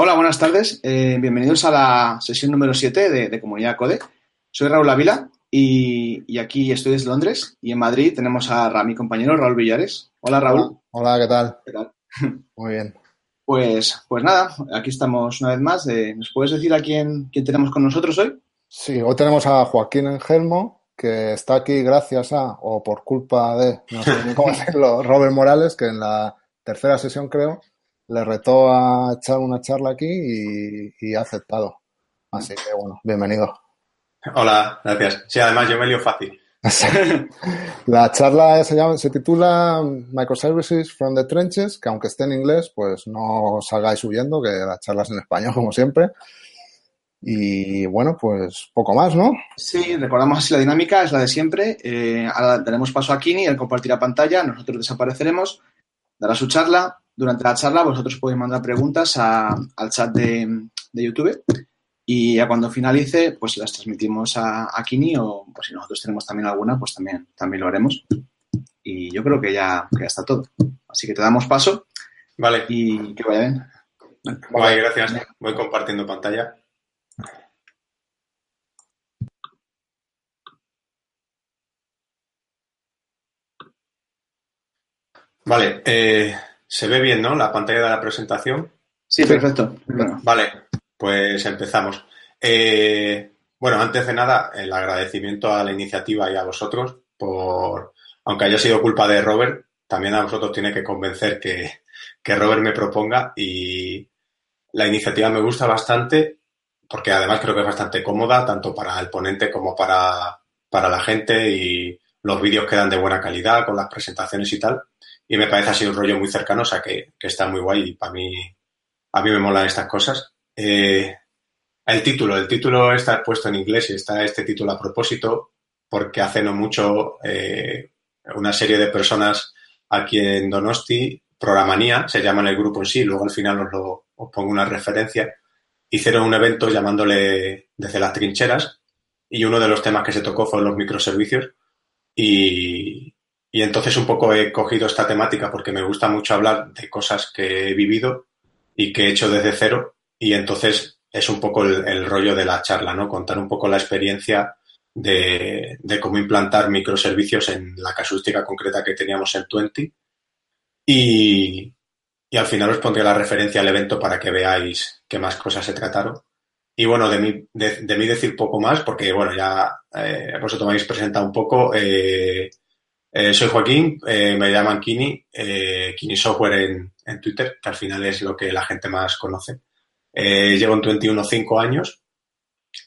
Hola, buenas tardes. Eh, bienvenidos a la sesión número 7 de, Comunidad Code. Soy Raúl Ávila y, aquí estoy desde Londres y en Madrid tenemos a, mi compañero Raúl Villares. Hola, Raúl. Hola, ¿qué tal? ¿Qué tal? Muy bien. Pues, pues nada, aquí estamos una vez más. Eh, ¿Nos puedes decir a quién, quién tenemos con nosotros hoy? Sí, hoy tenemos a Joaquín Engelmo, que está aquí gracias a, o por culpa de, no sé cómo decirlo, Robert Morales, que en la tercera sesión creo, le retó a echar una charla aquí y, ha aceptado. Así que bueno, bienvenido. Hola, gracias. Sí, además yo me lío fácil. La charla se, llama, se titula Microservices from the Trenches, que aunque esté en inglés, pues no salgáis huyendo, que la charla es en español, como siempre. Y bueno, pues poco más, ¿no? Sí, recordamos así la dinámica, es la de siempre. Eh, ahora daremos paso a Kini, él compartirá pantalla, nosotros desapareceremos, dará su charla, durante la charla vosotros podéis mandar preguntas al chat de, YouTube y ya cuando finalice, pues las transmitimos a, Kini o pues, si nosotros tenemos también alguna, pues también, también lo haremos. Y yo creo que ya, ya está todo. Así que te damos paso. Vale. Y que vaya bien. Vale, gracias. Voy compartiendo pantalla. Vale, eh, se ve bien, ¿no? La pantalla de la presentación. Sí, perfecto. Vale, pues empezamos. Eh, bueno, antes de nada, el agradecimiento a la iniciativa y a vosotros por, aunque haya sido culpa de Robert, también a vosotros tiene que convencer que, que Robert me proponga y la iniciativa me gusta bastante porque además creo que es bastante cómoda tanto para el ponente como para, para la gente y los vídeos quedan de buena calidad con las presentaciones y tal y me parece así un rollo muy cercano, o sea que, está muy guay y para mí, a mí me molan estas cosas. Eh, el título, el título está puesto en inglés y está este título a propósito porque hace no mucho eh, una serie de personas aquí en Donosti, Programanía, se llaman el grupo en sí, luego al final os, lo, os pongo una referencia, hicieron un evento llamándole desde las trincheras y uno de los temas que se tocó fueron los microservicios y, y entonces un poco he cogido esta temática porque me gusta mucho hablar de cosas que he vivido y que he hecho desde cero. Y entonces es un poco el, rollo de la charla, ¿no? Contar un poco la experiencia de, cómo implantar microservicios en la casuística concreta que teníamos en Twenty. Y, al final os pondré la referencia al evento para que veáis qué más cosas se trataron. Y bueno, de mí, de, mí decir poco más, porque bueno, ya eh, vosotros me habéis presentado un poco. Eh, eh, soy Joaquín, eh, me llaman Kini, eh, Kini Software en, en, Twitter, que al final es lo que la gente más conoce. llevo en 21 5 años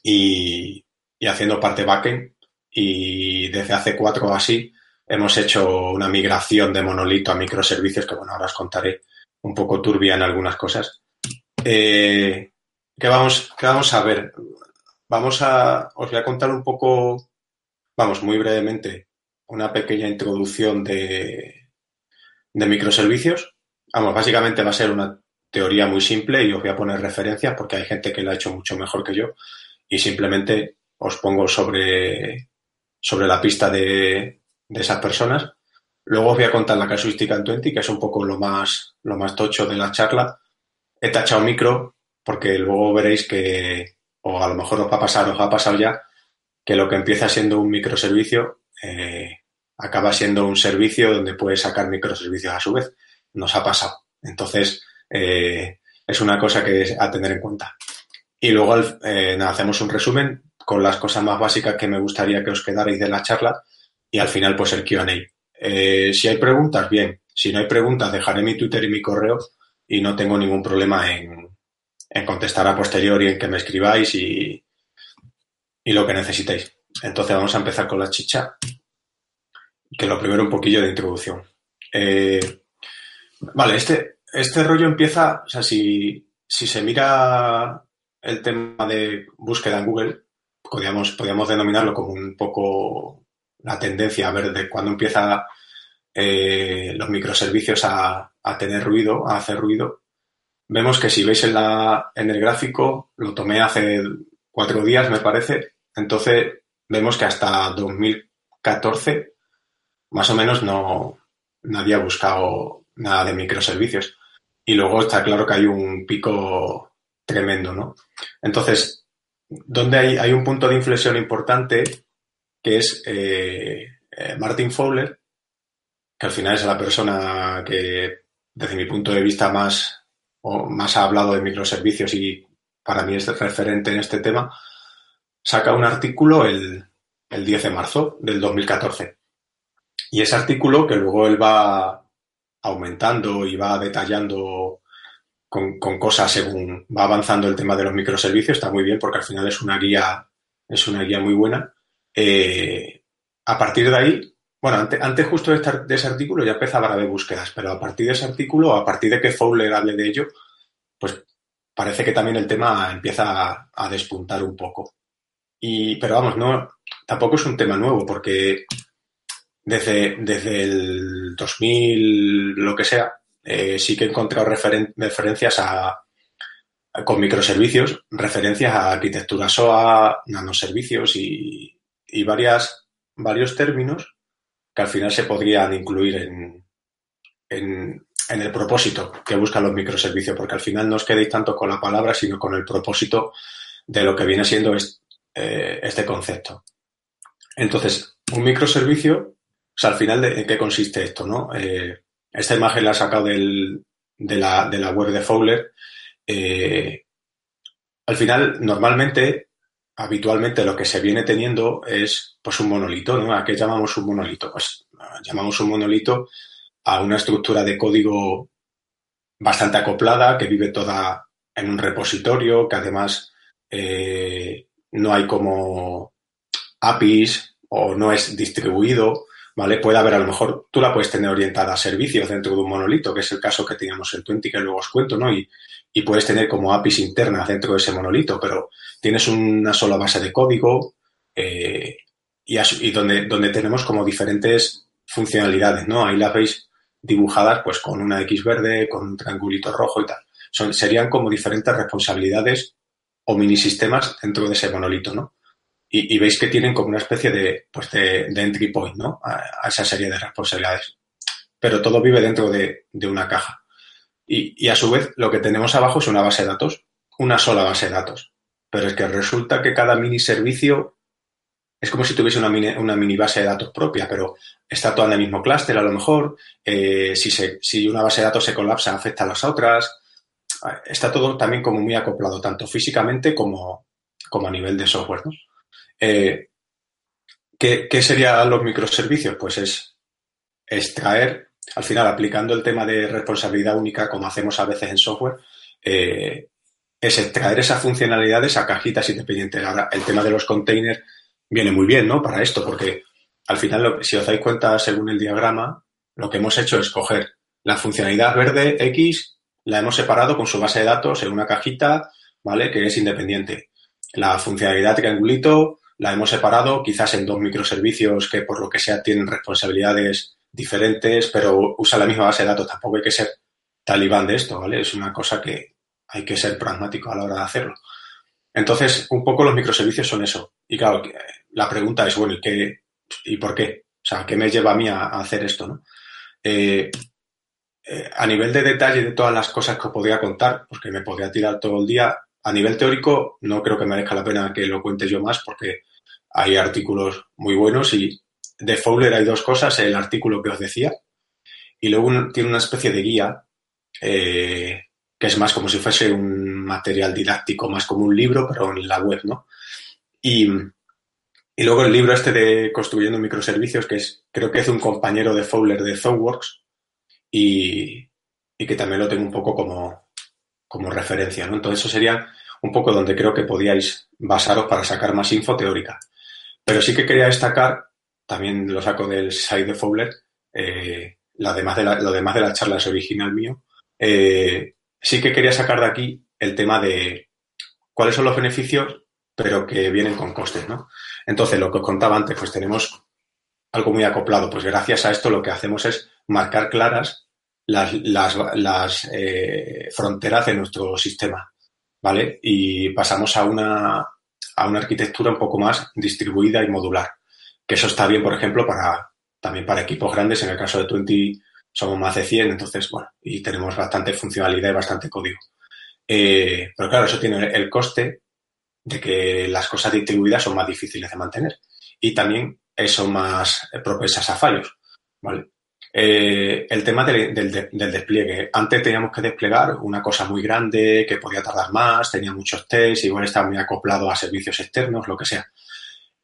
y, y, haciendo parte backend y desde hace cuatro o así hemos hecho una migración de monolito a microservicios que bueno, ahora os contaré un poco turbia en algunas cosas. ¿qué, vamos, ¿Qué vamos a ver? Vamos a, os voy a contar un poco, vamos, muy brevemente, una pequeña introducción de, de microservicios. Vamos, básicamente va a ser una teoría muy simple y os voy a poner referencias porque hay gente que la ha hecho mucho mejor que yo y simplemente os pongo sobre, sobre la pista de, de esas personas. Luego os voy a contar la casuística en Twenty, que es un poco lo más, lo más tocho de la charla. He tachado micro porque luego veréis que, o a lo mejor os va a pasar, os ha pasado ya, que lo que empieza siendo un microservicio eh, acaba siendo un servicio donde puedes sacar microservicios a su vez. Nos ha pasado. Entonces, eh, es una cosa que es a tener en cuenta. Y luego eh, hacemos un resumen con las cosas más básicas que me gustaría que os quedarais de la charla y al final pues el QA. Eh, si hay preguntas, bien. Si no hay preguntas, dejaré mi Twitter y mi correo y no tengo ningún problema en, en contestar a posteriori, en que me escribáis y, y lo que necesitéis. Entonces vamos a empezar con la chicha que lo primero un poquillo de introducción. Eh, vale, este, este rollo empieza, o sea, si, si se mira el tema de búsqueda en Google, podríamos, podríamos denominarlo como un poco la tendencia a ver de cuándo empieza eh, los microservicios a, a, tener ruido, a hacer ruido. Vemos que si veis en, la, en el gráfico, lo tomé hace cuatro días, me parece, entonces vemos que hasta 2014 más o menos no nadie ha buscado nada de microservicios. Y luego está claro que hay un pico tremendo, ¿no? Entonces, donde hay, hay un punto de inflexión importante que es eh, eh, Martin Fowler, que al final es la persona que, desde mi punto de vista, más, o más ha hablado de microservicios y para mí es referente en este tema, saca un artículo el, el 10 de marzo del 2014. Y ese artículo, que luego él va aumentando y va detallando con, cosas según va avanzando el tema de los microservicios, está muy bien porque al final es una guía, es una guía muy buena. Eh, a partir de ahí, bueno, antes, justo de, ese artículo ya empezaba a ver búsquedas, pero a partir de ese artículo, a partir de que Fowler hable de ello, pues parece que también el tema empieza a, despuntar un poco. Y, pero vamos, no, tampoco es un tema nuevo, porque desde, desde el 2000, lo que sea, eh, sí que he encontrado referencias a, con microservicios, referencias a arquitectura SOA, nanoservicios y, y varias, varios términos que al final se podrían incluir en, en, en, el propósito que buscan los microservicios, porque al final no os quedéis tanto con la palabra, sino con el propósito de lo que viene siendo eh, este concepto. Entonces, un microservicio, al final, ¿en qué consiste esto? ¿no? Eh, esta imagen la he sacado del, de, la, de, la, web de Fowler. Eh, al final, normalmente, habitualmente lo que se viene teniendo es pues un monolito, ¿no? ¿A qué llamamos un monolito? Pues llamamos un monolito a una estructura de código bastante acoplada, que vive toda en un repositorio, que además eh, no hay como APIs o no es distribuido, ¿vale? Puede haber, a lo mejor, tú la puedes tener orientada a servicios dentro de un monolito, que es el caso que teníamos en Twenty, que luego os cuento, ¿no? Y, y puedes tener como APIs internas dentro de ese monolito, pero tienes una sola base de código eh, y, y, donde, donde tenemos como diferentes funcionalidades, ¿no? Ahí las veis dibujadas pues con una X verde, con un triangulito rojo y tal. Son, serían como diferentes responsabilidades o mini sistemas dentro de ese monolito, ¿no? Y, veis que tienen como una especie de, pues de, entry point, ¿no? A, esa serie de responsabilidades. Pero todo vive dentro de, una caja. Y, y, a su vez, lo que tenemos abajo es una base de datos, una sola base de datos. Pero es que resulta que cada mini servicio es como si tuviese una mini, una mini base de datos propia, pero está toda en el mismo clúster a lo mejor. Eh, si, se, si una base de datos se colapsa, afecta a las otras. Está todo también como muy acoplado, tanto físicamente como, como a nivel de software. ¿no? Eh, ¿qué, ¿Qué serían los microservicios? Pues es extraer, al final aplicando el tema de responsabilidad única, como hacemos a veces en software, eh, es extraer esas funcionalidades a cajitas independientes. Ahora, el tema de los containers viene muy bien, ¿no? Para esto, porque al final, si os dais cuenta, según el diagrama, lo que hemos hecho es coger la funcionalidad verde X, la hemos separado con su base de datos en una cajita, ¿vale? Que es independiente. La funcionalidad triangulito la hemos separado quizás en dos microservicios que por lo que sea tienen responsabilidades diferentes, pero usa la misma base de datos. Tampoco hay que ser talibán de esto, ¿vale? Es una cosa que hay que ser pragmático a la hora de hacerlo. Entonces, un poco los microservicios son eso. Y claro, la pregunta es, bueno, ¿y, qué, y por qué? O sea, ¿qué me lleva a mí a, hacer esto? ¿no? Eh, eh, a nivel de detalle de todas las cosas que os podría contar, porque me podría tirar todo el día, a nivel teórico no creo que merezca la pena que lo cuente yo más porque hay artículos muy buenos y de Fowler hay dos cosas, el artículo que os decía y luego tiene una especie de guía eh, que es más como si fuese un material didáctico, más como un libro, pero en la web, ¿no? Y, y luego el libro este de Construyendo microservicios, que es, creo que es un compañero de Fowler de ThoughtWorks y, y que también lo tengo un poco como, como referencia, ¿no? Entonces eso sería un poco donde creo que podíais basaros para sacar más info teórica. Pero sí que quería destacar, también lo saco del site de Fowler, eh, lo, demás de la, lo demás de la charla es original mío, eh, sí que quería sacar de aquí el tema de cuáles son los beneficios, pero que vienen con costes, ¿no? Entonces, lo que os contaba antes, pues tenemos algo muy acoplado. Pues gracias a esto lo que hacemos es marcar claras las, las, las eh, fronteras de nuestro sistema, ¿vale? Y pasamos a una, a una arquitectura un poco más distribuida y modular. Que eso está bien, por ejemplo, para también para equipos grandes. En el caso de Twenty somos más de 100, entonces, bueno, y tenemos bastante funcionalidad y bastante código. Eh, pero claro, eso tiene el coste de que las cosas distribuidas son más difíciles de mantener y también son más propensas a fallos. ¿vale? Eh, el tema del, despliegue. Antes teníamos que desplegar una cosa muy grande que podía tardar más, tenía muchos tests, igual estaba muy acoplado a servicios externos, lo que sea.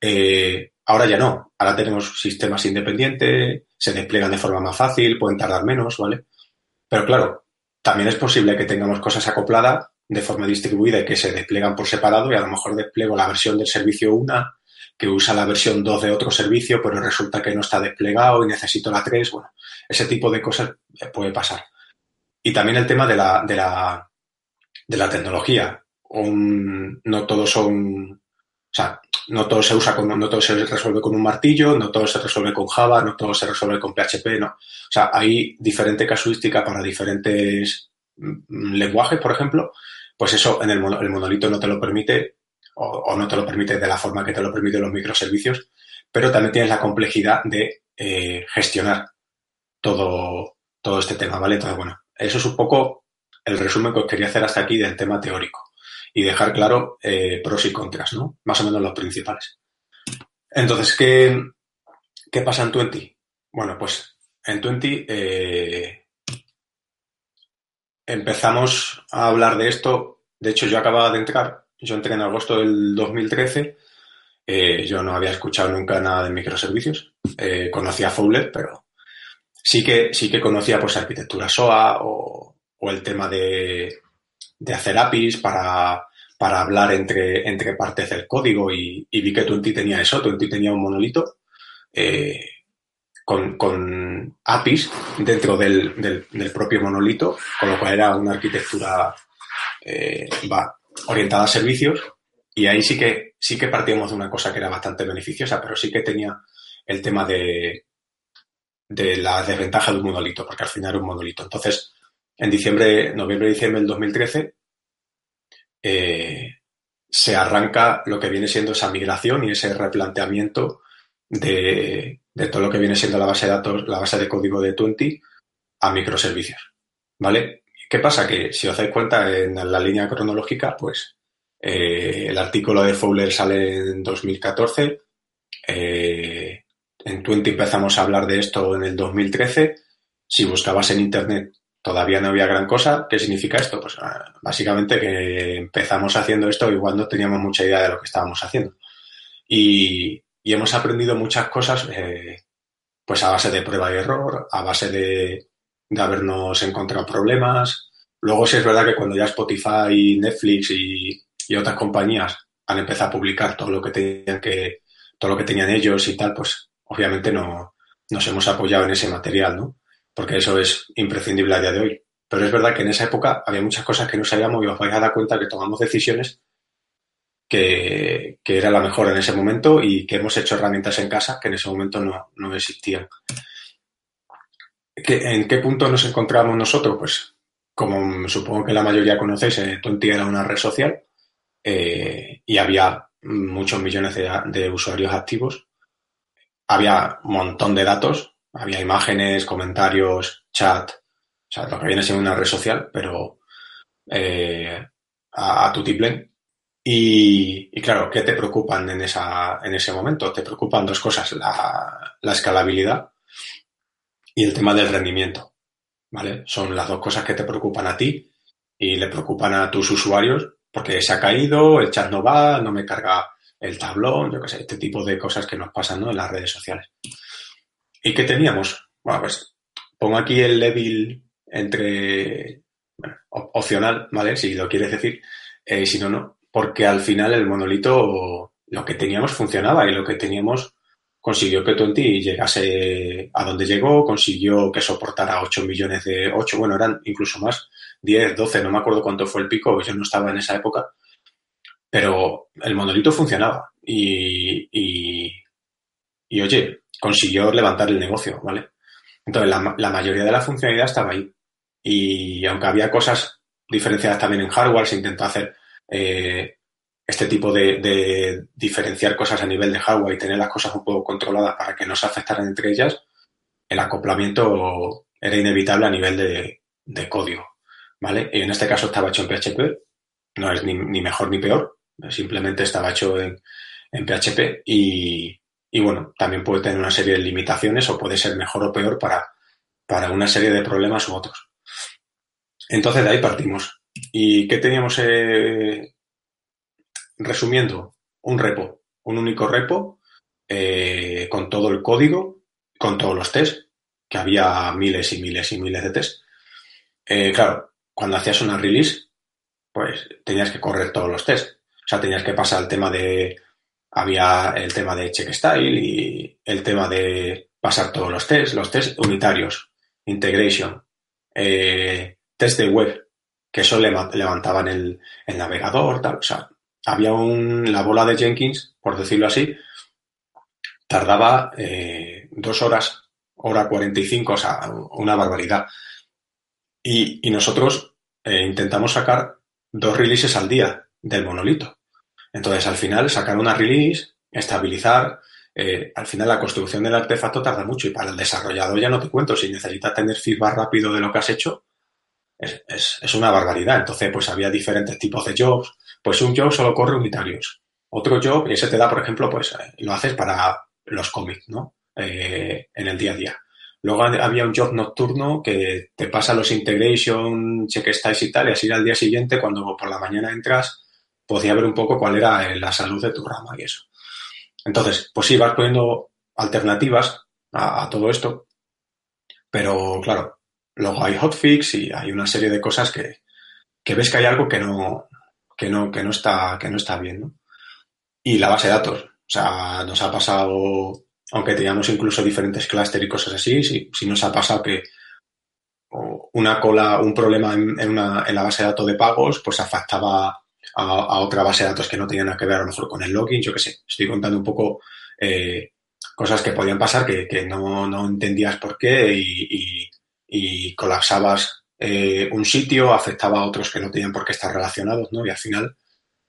Eh, ahora ya no. Ahora tenemos sistemas independientes, se despliegan de forma más fácil, pueden tardar menos, ¿vale? Pero claro, también es posible que tengamos cosas acopladas de forma distribuida y que se despliegan por separado y a lo mejor despliego la versión del servicio 1 que usa la versión 2 de otro servicio, pero resulta que no está desplegado y necesito la 3. Bueno, ese tipo de cosas eh, puede pasar. Y también el tema de la, de la, de la tecnología. no todos son, o sea, no todo se usa con, no todo se resuelve con un martillo, no todo se resuelve con Java, no todo se resuelve con PHP, no. O sea, hay diferente casuística para diferentes mm, lenguajes, por ejemplo, pues eso en el, el monolito no te lo permite o, no te lo permite de la forma que te lo permiten los microservicios, pero también tienes la complejidad de eh, gestionar todo, todo este tema, ¿vale? Entonces, bueno, eso es un poco el resumen que os quería hacer hasta aquí del tema teórico y dejar claro eh, pros y contras, ¿no? Más o menos los principales. Entonces, ¿qué, qué pasa en Twenty? Bueno, pues en Twenty eh, empezamos a hablar de esto. De hecho, yo acababa de entrar yo entré en agosto del 2013. Eh, yo no había escuchado nunca nada de microservicios. Eh, conocía Fowler, pero sí que, sí que conocía pues arquitectura SOA o, el tema de, hacer APIs para, hablar entre, entre partes del código y, vi que Twenty tenía eso. Twenty tenía un monolito eh, con, APIs dentro del, propio monolito, con lo cual era una arquitectura orientada a servicios y ahí sí que, sí que partíamos de una cosa que era bastante beneficiosa, pero sí que tenía el tema de, de la desventaja de un monolito, porque al final era un monolito. Entonces, en diciembre, noviembre, diciembre del 2013, eh, se arranca lo que viene siendo esa migración y ese replanteamiento de, de, todo lo que viene siendo la base de datos, la base de código de Twenty a microservicios. ¿Vale? ¿Qué pasa? Que si os dais cuenta en la línea cronológica, pues eh, el artículo de Fowler sale en 2014, eh, en Twenty empezamos a hablar de esto en el 2013, si buscabas en Internet todavía no había gran cosa. ¿Qué significa esto? Pues ah, básicamente que empezamos haciendo esto igual no teníamos mucha idea de lo que estábamos haciendo. Y, hemos aprendido muchas cosas eh, pues a base de prueba y error, a base de, de habernos encontrado problemas. Luego sí es verdad que cuando ya Spotify, Netflix y, otras compañías han empezado a publicar todo lo que tenían que, todo lo que tenían ellos y tal, pues obviamente no nos hemos apoyado en ese material, ¿no? Porque eso es imprescindible a día de hoy. Pero es verdad que en esa época había muchas cosas que no sabíamos y os vais a dar cuenta que tomamos decisiones que, que, era la mejor en ese momento y que hemos hecho herramientas en casa que en ese momento no, no existían. ¿En qué punto nos encontramos nosotros? Pues, como supongo que la mayoría conocéis, eh, Tonti era una red social eh, y había muchos millones de, usuarios activos. Había un montón de datos, había imágenes, comentarios, chat, o sea, lo que viene siendo una red social, pero eh, a, tu tiplén. Y, claro, ¿qué te preocupan en, esa, en ese momento? Te preocupan dos cosas, la escalabilidad y el tema del rendimiento. ¿Vale? Son las dos cosas que te preocupan a ti y le preocupan a tus usuarios porque se ha caído, el chat no va, no me carga el tablón, yo qué sé, este tipo de cosas que nos pasan en las redes sociales. ¿Y qué teníamos? Bueno, pues pongo aquí el level entre bueno, opcional, ¿vale? Si lo quieres decir, eh, si no, no. Porque al final el monolito, lo que teníamos funcionaba y lo que teníamos consiguió que Twenty llegase a donde llegó, consiguió que soportara 8 millones de 8, bueno, eran incluso más, 10, 12, no me acuerdo cuánto fue el pico, yo no estaba en esa época, pero el monolito funcionaba y, y, oye, consiguió levantar el negocio, ¿vale? Entonces, la, la mayoría de la funcionalidad estaba ahí. Y aunque había cosas diferenciadas también en hardware, se intentó hacer eh, este tipo de, diferenciar cosas a nivel de hardware y tener las cosas un poco controladas para que no se afectaran entre ellas, el acoplamiento era inevitable a nivel de, código. ¿vale? Y en este caso estaba hecho en PHP, no es ni, mejor ni peor, simplemente estaba hecho en, PHP y, bueno, también puede tener una serie de limitaciones o puede ser mejor o peor para, para una serie de problemas u otros. Entonces de ahí partimos. ¿Y qué teníamos? Eh, resumiendo, un repo, un único repo eh, con todo el código, con todos los tests, que había miles y miles y miles de tests. Eh, claro, cuando hacías una release, pues tenías que correr todos los tests. O sea, tenías que pasar el tema de. Había el tema de check style y el tema de pasar todos los tests, los tests unitarios, integration, eh, test de web, que eso levantaban el, el navegador, tal. O sea, había un, la bola de Jenkins, por decirlo así, tardaba eh, dos horas, hora 45, o sea, una barbaridad. Y, nosotros eh, intentamos sacar dos releases al día del monolito. Entonces, al final, sacar una release, estabilizar, eh, al final la construcción del artefacto tarda mucho y para el desarrollador ya no te cuento, si necesitas tener feedback rápido de lo que has hecho, es, es una barbaridad. Entonces, pues había diferentes tipos de jobs, pues un job solo corre unitarios. Otro job, y ese te da, por ejemplo, pues lo haces para los cómics, ¿no? Eh, en el día a día. Luego había un job nocturno que te pasa los integration, check estáis y tal, y así al día siguiente, cuando por la mañana entras, podía ver un poco cuál era eh, la salud de tu rama y eso. Entonces, pues sí, vas poniendo alternativas a, todo esto, pero claro, luego hay hotfix y hay una serie de cosas que, que ves que hay algo que no, que no, que no está, que no está bien, ¿no? Y la base de datos. O sea, nos ha pasado, aunque teníamos incluso diferentes clústeres y cosas así, sí, nos ha pasado que una cola, un problema en, en, una, en la base de datos de pagos, pues afectaba a, a, otra base de datos que no tenían nada que ver a lo mejor con el login, yo qué sé. Estoy contando un poco eh, cosas que podían pasar que, que no, no, entendías por qué y, y, y colapsabas eh, un sitio afectaba a otros que no tenían por qué estar relacionados, ¿no? Y al final,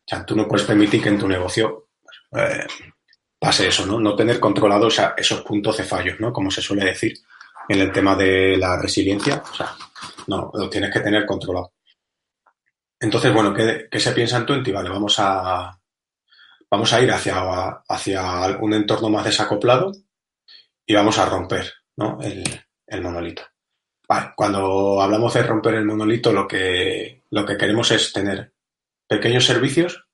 sea, tú no puedes permitir que en tu negocio eh, pase eso, ¿no? No tener controlados esos puntos de fallos, ¿no? Como se suele decir en el tema de la resiliencia, o sea, no, lo tienes que tener controlado. Entonces, bueno, ¿qué, se piensa en Twenty? Vale, vamos a, vamos a ir hacia, hacia un entorno más desacoplado y vamos a romper, ¿no? El monolito. Cuando hablamos de romper el monolito, lo que, lo que queremos es tener pequeños servicios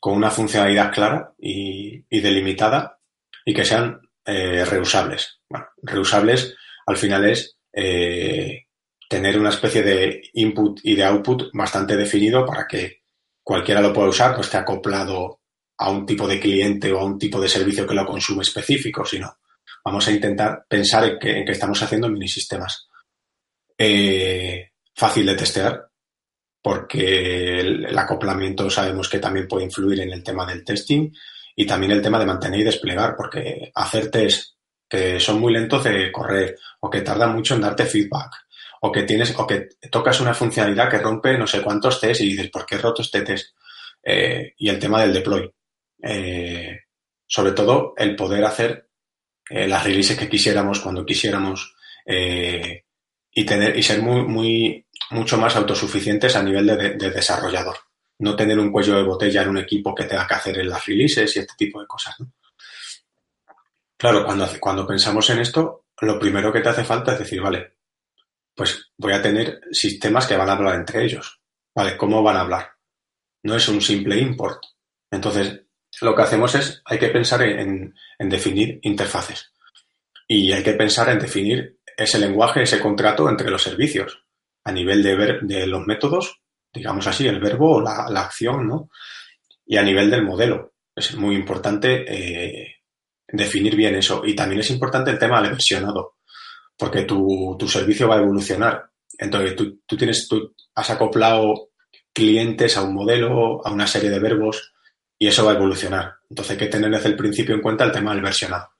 con una funcionalidad clara y, delimitada y que sean eh, reusables. Bueno, reusables al final es eh, tener una especie de input y de output bastante definido para que cualquiera lo pueda usar, no esté acoplado a un tipo de cliente o a un tipo de servicio que lo consume específico, sino vamos a intentar pensar en que, en que estamos haciendo mini sistemas eh, fácil de testear, porque el, acoplamiento sabemos que también puede influir en el tema del testing y también el tema de mantener y desplegar, porque hacer test que son muy lentos de correr o que tardan mucho en darte feedback o que tienes o que tocas una funcionalidad que rompe no sé cuántos tests y dices, ¿por qué he roto este test? Eh, y el tema del deploy. Eh, sobre todo el poder hacer las releases que quisiéramos cuando quisiéramos, y tener y ser muy, muy mucho más autosuficientes a nivel de, desarrollador. No tener un cuello de botella en un equipo que tenga que hacer en las releases y este tipo de cosas. Claro, cuando, cuando pensamos en esto, lo primero que te hace falta es decir, vale, pues voy a tener sistemas que van a hablar entre ellos. Vale, ¿cómo van a hablar? No es un simple import. Entonces, lo que hacemos es, hay que pensar en, en definir interfaces. Y hay que pensar en definir ese lenguaje, ese contrato entre los servicios a nivel de, ver, de los métodos, digamos así, el verbo o la, acción, ¿no? Y a nivel del modelo. Es muy importante eh, definir bien eso. Y también es importante el tema del versionado, porque tu, tu servicio va a evolucionar. Entonces, tú, tú, tienes, tú has acoplado clientes a un modelo, a una serie de verbos, y eso va a evolucionar. Entonces hay que tener desde el principio en cuenta el tema del versionado.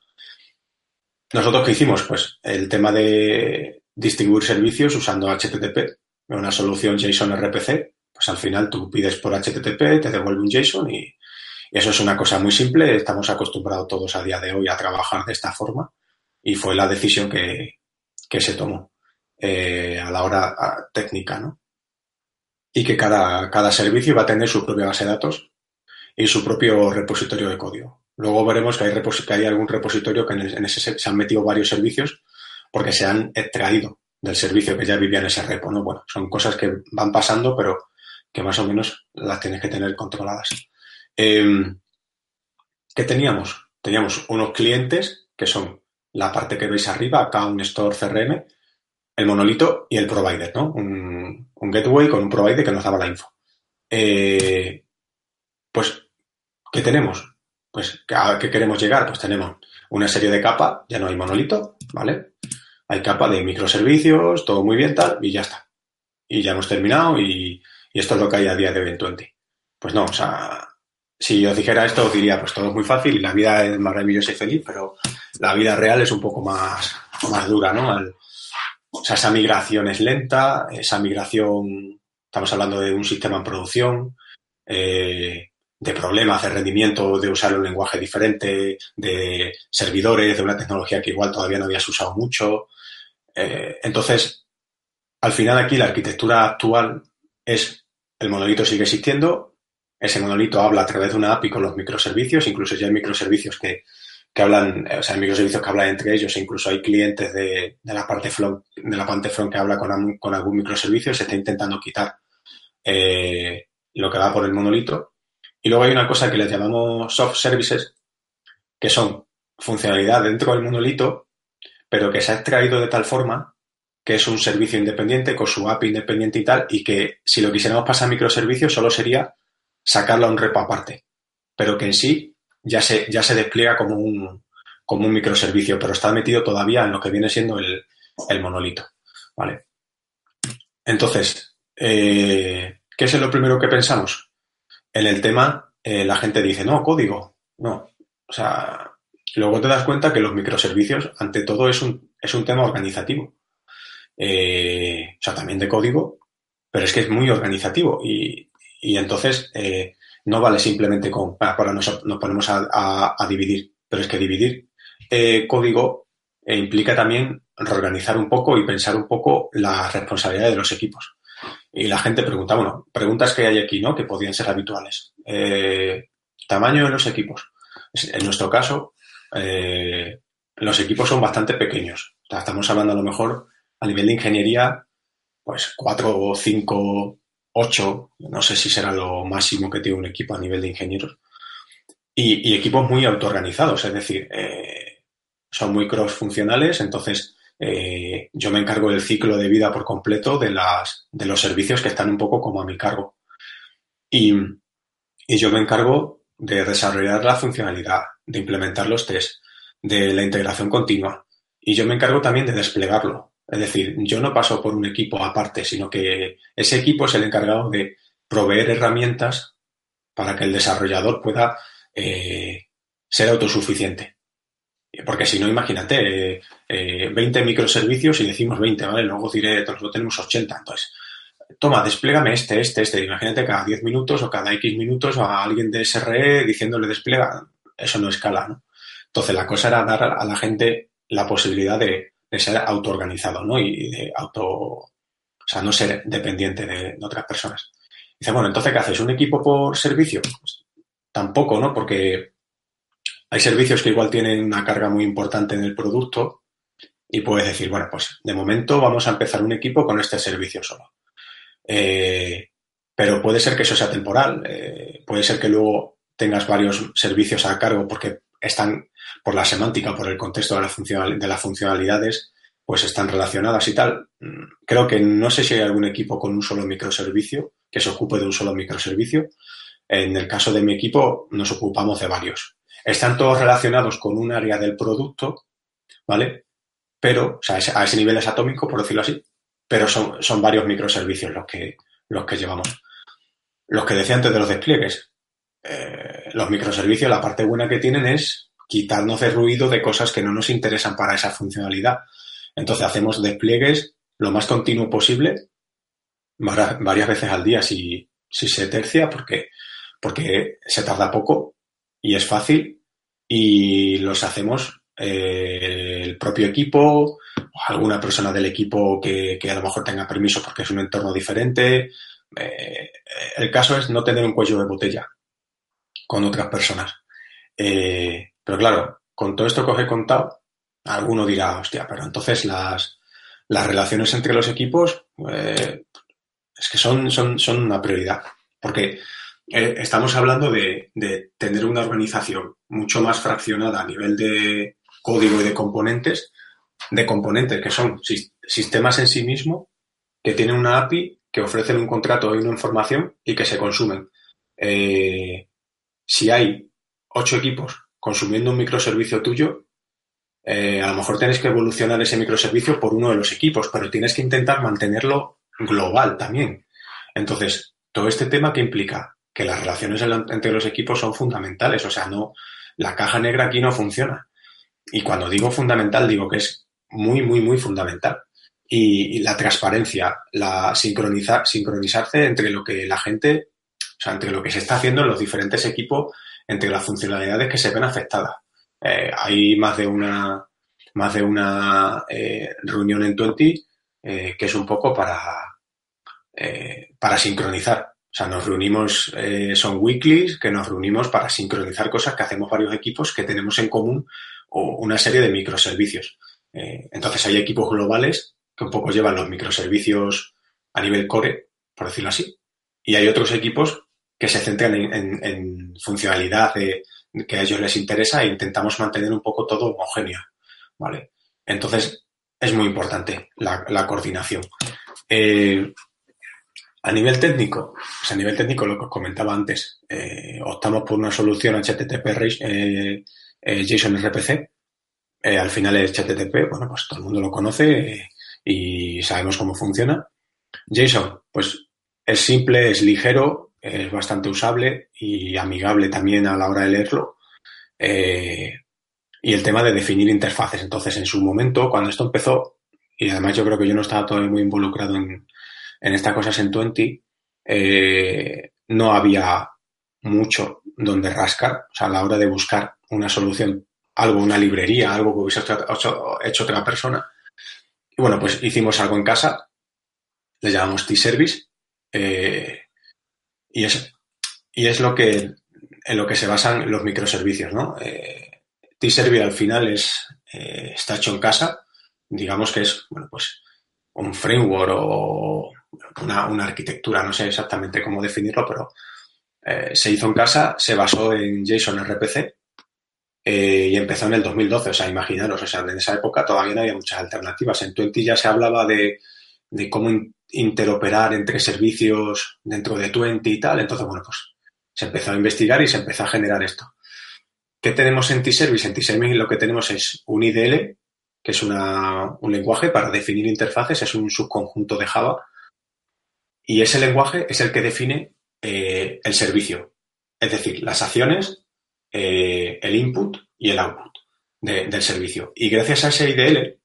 ¿Nosotros qué hicimos? Pues el tema de distribuir servicios usando HTTP, una solución JSON RPC, pues al final tú pides por HTTP, te devuelve un JSON y, eso es una cosa muy simple. Estamos acostumbrados todos a día de hoy a trabajar de esta forma y fue la decisión que, se tomó eh, a la hora técnica, ¿no? y que cada, cada servicio va a tener su propia base de datos y su propio repositorio de código. Luego veremos que hay, algún repositorio que en, ese se han metido varios servicios porque se han extraído del servicio que ya vivía en ese repo, ¿no? Bueno, son cosas que van pasando, pero que más o menos las tienes que tener controladas. Em, ¿Qué teníamos? Teníamos unos clientes que son la parte que veis arriba, acá un store CRM, el monolito y el provider, ¿no? Un, gateway con un provider que nos daba la info. Eh, pues, ¿qué tenemos? Pues, ¿a qué queremos llegar? Pues tenemos una serie de capas, ya no hay monolito, ¿vale? Hay capa de microservicios, todo muy bien, tal, y ya está. Y ya hemos terminado y, esto es lo que hay a día de hoy en Pues no, o sea, si os dijera esto, os diría, pues todo es muy fácil y la vida es maravillosa y feliz, pero la vida real es un poco más, más dura, ¿no? o sea, esa migración es lenta, esa migración, estamos hablando de un sistema en producción, eh, de problemas de rendimiento, de usar un lenguaje diferente, de servidores, de una tecnología que igual todavía no habías usado mucho. Eh, entonces, al final aquí la arquitectura actual es el monolito sigue existiendo, ese monolito habla a través de una API con los microservicios, incluso ya hay microservicios que, hablan, o sea, hay microservicios que hablan entre ellos, e incluso hay clientes de, la parte front, de la parte front que habla con, con algún microservicio, se está intentando quitar eh, lo que va por el monolito y luego hay una cosa que les llamamos soft services, que son funcionalidad dentro del monolito, pero que se ha extraído de tal forma que es un servicio independiente con su API independiente y tal, y que si lo quisiéramos pasar a microservicios solo sería sacarlo a un repo aparte, pero que en sí ya se, ya se despliega como un, como un microservicio, pero está metido todavía en lo que viene siendo el, monolito. ¿Vale? Entonces, eh, ¿qué es lo primero que pensamos? En el tema eh, la gente dice, no, código. No. O sea, luego te das cuenta que los microservicios, ante todo, es un, es un tema organizativo. Eh, o sea, también de código, pero es que es muy organizativo y, entonces eh, no vale simplemente con, para, nos, ponemos a, dividir, pero es que dividir código implica también reorganizar un poco y pensar un poco la responsabilidad de los equipos. Y la gente pregunta, bueno, preguntas que hay aquí, ¿no? Que podrían ser habituales. Eh, tamaño de los equipos. En nuestro caso, eh, los equipos son bastante pequeños. estamos hablando a lo mejor a nivel de ingeniería, pues cuatro, cinco, ocho, no sé si será lo máximo que tiene un equipo a nivel de ingenieros. Y, equipos muy autoorganizados, es decir, eh, son muy cross funcionales, entonces eh, yo me encargo del ciclo de vida por completo de, las, de los servicios que están un poco como a mi cargo. Y, yo me encargo de desarrollar la funcionalidad, de implementar los test, de la integración continua. Y yo me encargo también de desplegarlo. Es decir, yo no paso por un equipo aparte, sino que ese equipo es el encargado de proveer herramientas para que el desarrollador pueda eh, ser autosuficiente. Porque si no, imagínate, eh, 20 eh, microservicios y decimos 20, ¿vale? Luego diré, lo tenemos 80. Entonces, toma, desplégame este, este, este. Imagínate cada 10 minutos o cada X minutos a alguien de SRE diciéndole despliega. Eso no escala, ¿no? Entonces, la cosa era dar a la gente la posibilidad de, ser autoorganizado, ¿no? Y de auto, o sea, no ser dependiente de, otras personas. Dice, bueno, entonces, ¿qué haces? ¿Un equipo por servicio? Pues, tampoco, ¿no? Porque hay servicios que igual tienen una carga muy importante en el producto y puedes decir, bueno, pues de momento vamos a empezar un equipo con este servicio solo. Eh, pero puede ser que eso sea temporal, eh, puede ser que luego tengas varios servicios a cargo porque están por la semántica, por el contexto de, de las funcionalidades, pues están relacionadas y tal. Mm, creo que no sé si hay algún equipo con un solo microservicio que se ocupe de un solo microservicio. En el caso de mi equipo nos ocupamos de varios. Están todos relacionados con un área del producto, ¿vale? Pero, o sea, a ese nivel es atómico, por decirlo así, pero son, son varios microservicios los que, los que llevamos. Los que decía antes de los despliegues. Eh, los microservicios, la parte buena que tienen es quitarnos de ruido de cosas que no nos interesan para esa funcionalidad. Entonces hacemos despliegues lo más continuo posible, varias veces al día si, si se tercia, porque, porque se tarda poco y es fácil y los hacemos eh, el propio equipo, alguna persona del equipo que, a lo mejor tenga permiso porque es un entorno diferente. Eh, el caso es no tener un cuello de botella con otras personas. Eh, pero claro, con todo esto que os he contado, alguno dirá, hostia, pero entonces las, las relaciones entre los equipos es que son, son, son una prioridad. Porque eh, estamos hablando de, tener una organización mucho más fraccionada a nivel de código y de componentes, de componentes que son sistemas en sí mismos, que tienen una API, que ofrecen un contrato y una información y que se consumen. Eh, si hay ocho equipos consumiendo un microservicio tuyo, eh, a lo mejor tienes que evolucionar ese microservicio por uno de los equipos, pero tienes que intentar mantenerlo global también. Entonces, todo este tema que implica que las relaciones entre los equipos son fundamentales. O sea, no, la caja negra aquí no funciona. Y cuando digo fundamental, digo que es muy, muy, muy fundamental. Y, la transparencia, la sincronizar, sincronizarse entre lo que la gente, o sea, entre lo que se está haciendo en los diferentes equipos, entre las funcionalidades que se ven afectadas. Eh, hay más de una, más de una eh, reunión en Twenty eh, que es un poco para, para sincronizar o sea, nos reunimos, eh, son weeklies, que nos reunimos para sincronizar cosas que hacemos varios equipos que tenemos en común o una serie de microservicios. Eh, entonces hay equipos globales que un poco llevan los microservicios a nivel core, por decirlo así, y hay otros equipos que se centran en, funcionalidad que a ellos les interesa e intentamos mantener un poco todo homogéneo, ¿vale? Entonces, es muy importante la, coordinación. Eh, a nivel técnico, pues a nivel técnico lo que os comentaba antes, eh, optamos por una solución HTTP eh, eh, JSON RPC. al final es HTTP, bueno, pues todo el mundo lo conoce y sabemos cómo funciona. JSON, pues es simple, es ligero, es bastante usable y amigable también a la hora de leerlo. y el tema de definir interfaces. Entonces, en su momento, cuando esto empezó, y además yo creo que yo no estaba todavía muy involucrado en, en estas cosas en Twenty eh, no había mucho donde rascar, o sea, a la hora de buscar una solución, algo, una librería, algo que hubiese hecho, otra persona. Y bueno, pues hicimos algo en casa, le llamamos T-Service, eh, y, es, y es lo que, en lo que se basan los microservicios, ¿no? Eh, T-Service al final es, está hecho en casa, digamos que es, bueno, pues un framework o una, arquitectura, no sé exactamente cómo definirlo, pero eh, se hizo en casa, se basó en JSON RPC eh, y empezó en el 2012. O sea, imaginaros, o sea, en esa época todavía no había muchas alternativas. En Twenty ya se hablaba de, cómo interoperar entre servicios dentro de Twenty y tal. Entonces, bueno, pues se empezó a investigar y se empezó a generar esto. ¿Qué tenemos en T-Service? En T-Service lo que tenemos es un IDL, que es un lenguaje para definir interfaces, es un subconjunto de Java y ese lenguaje es el que define eh, el servicio, es decir, las acciones, eh, el input y el output del servicio. Y gracias a ese IDL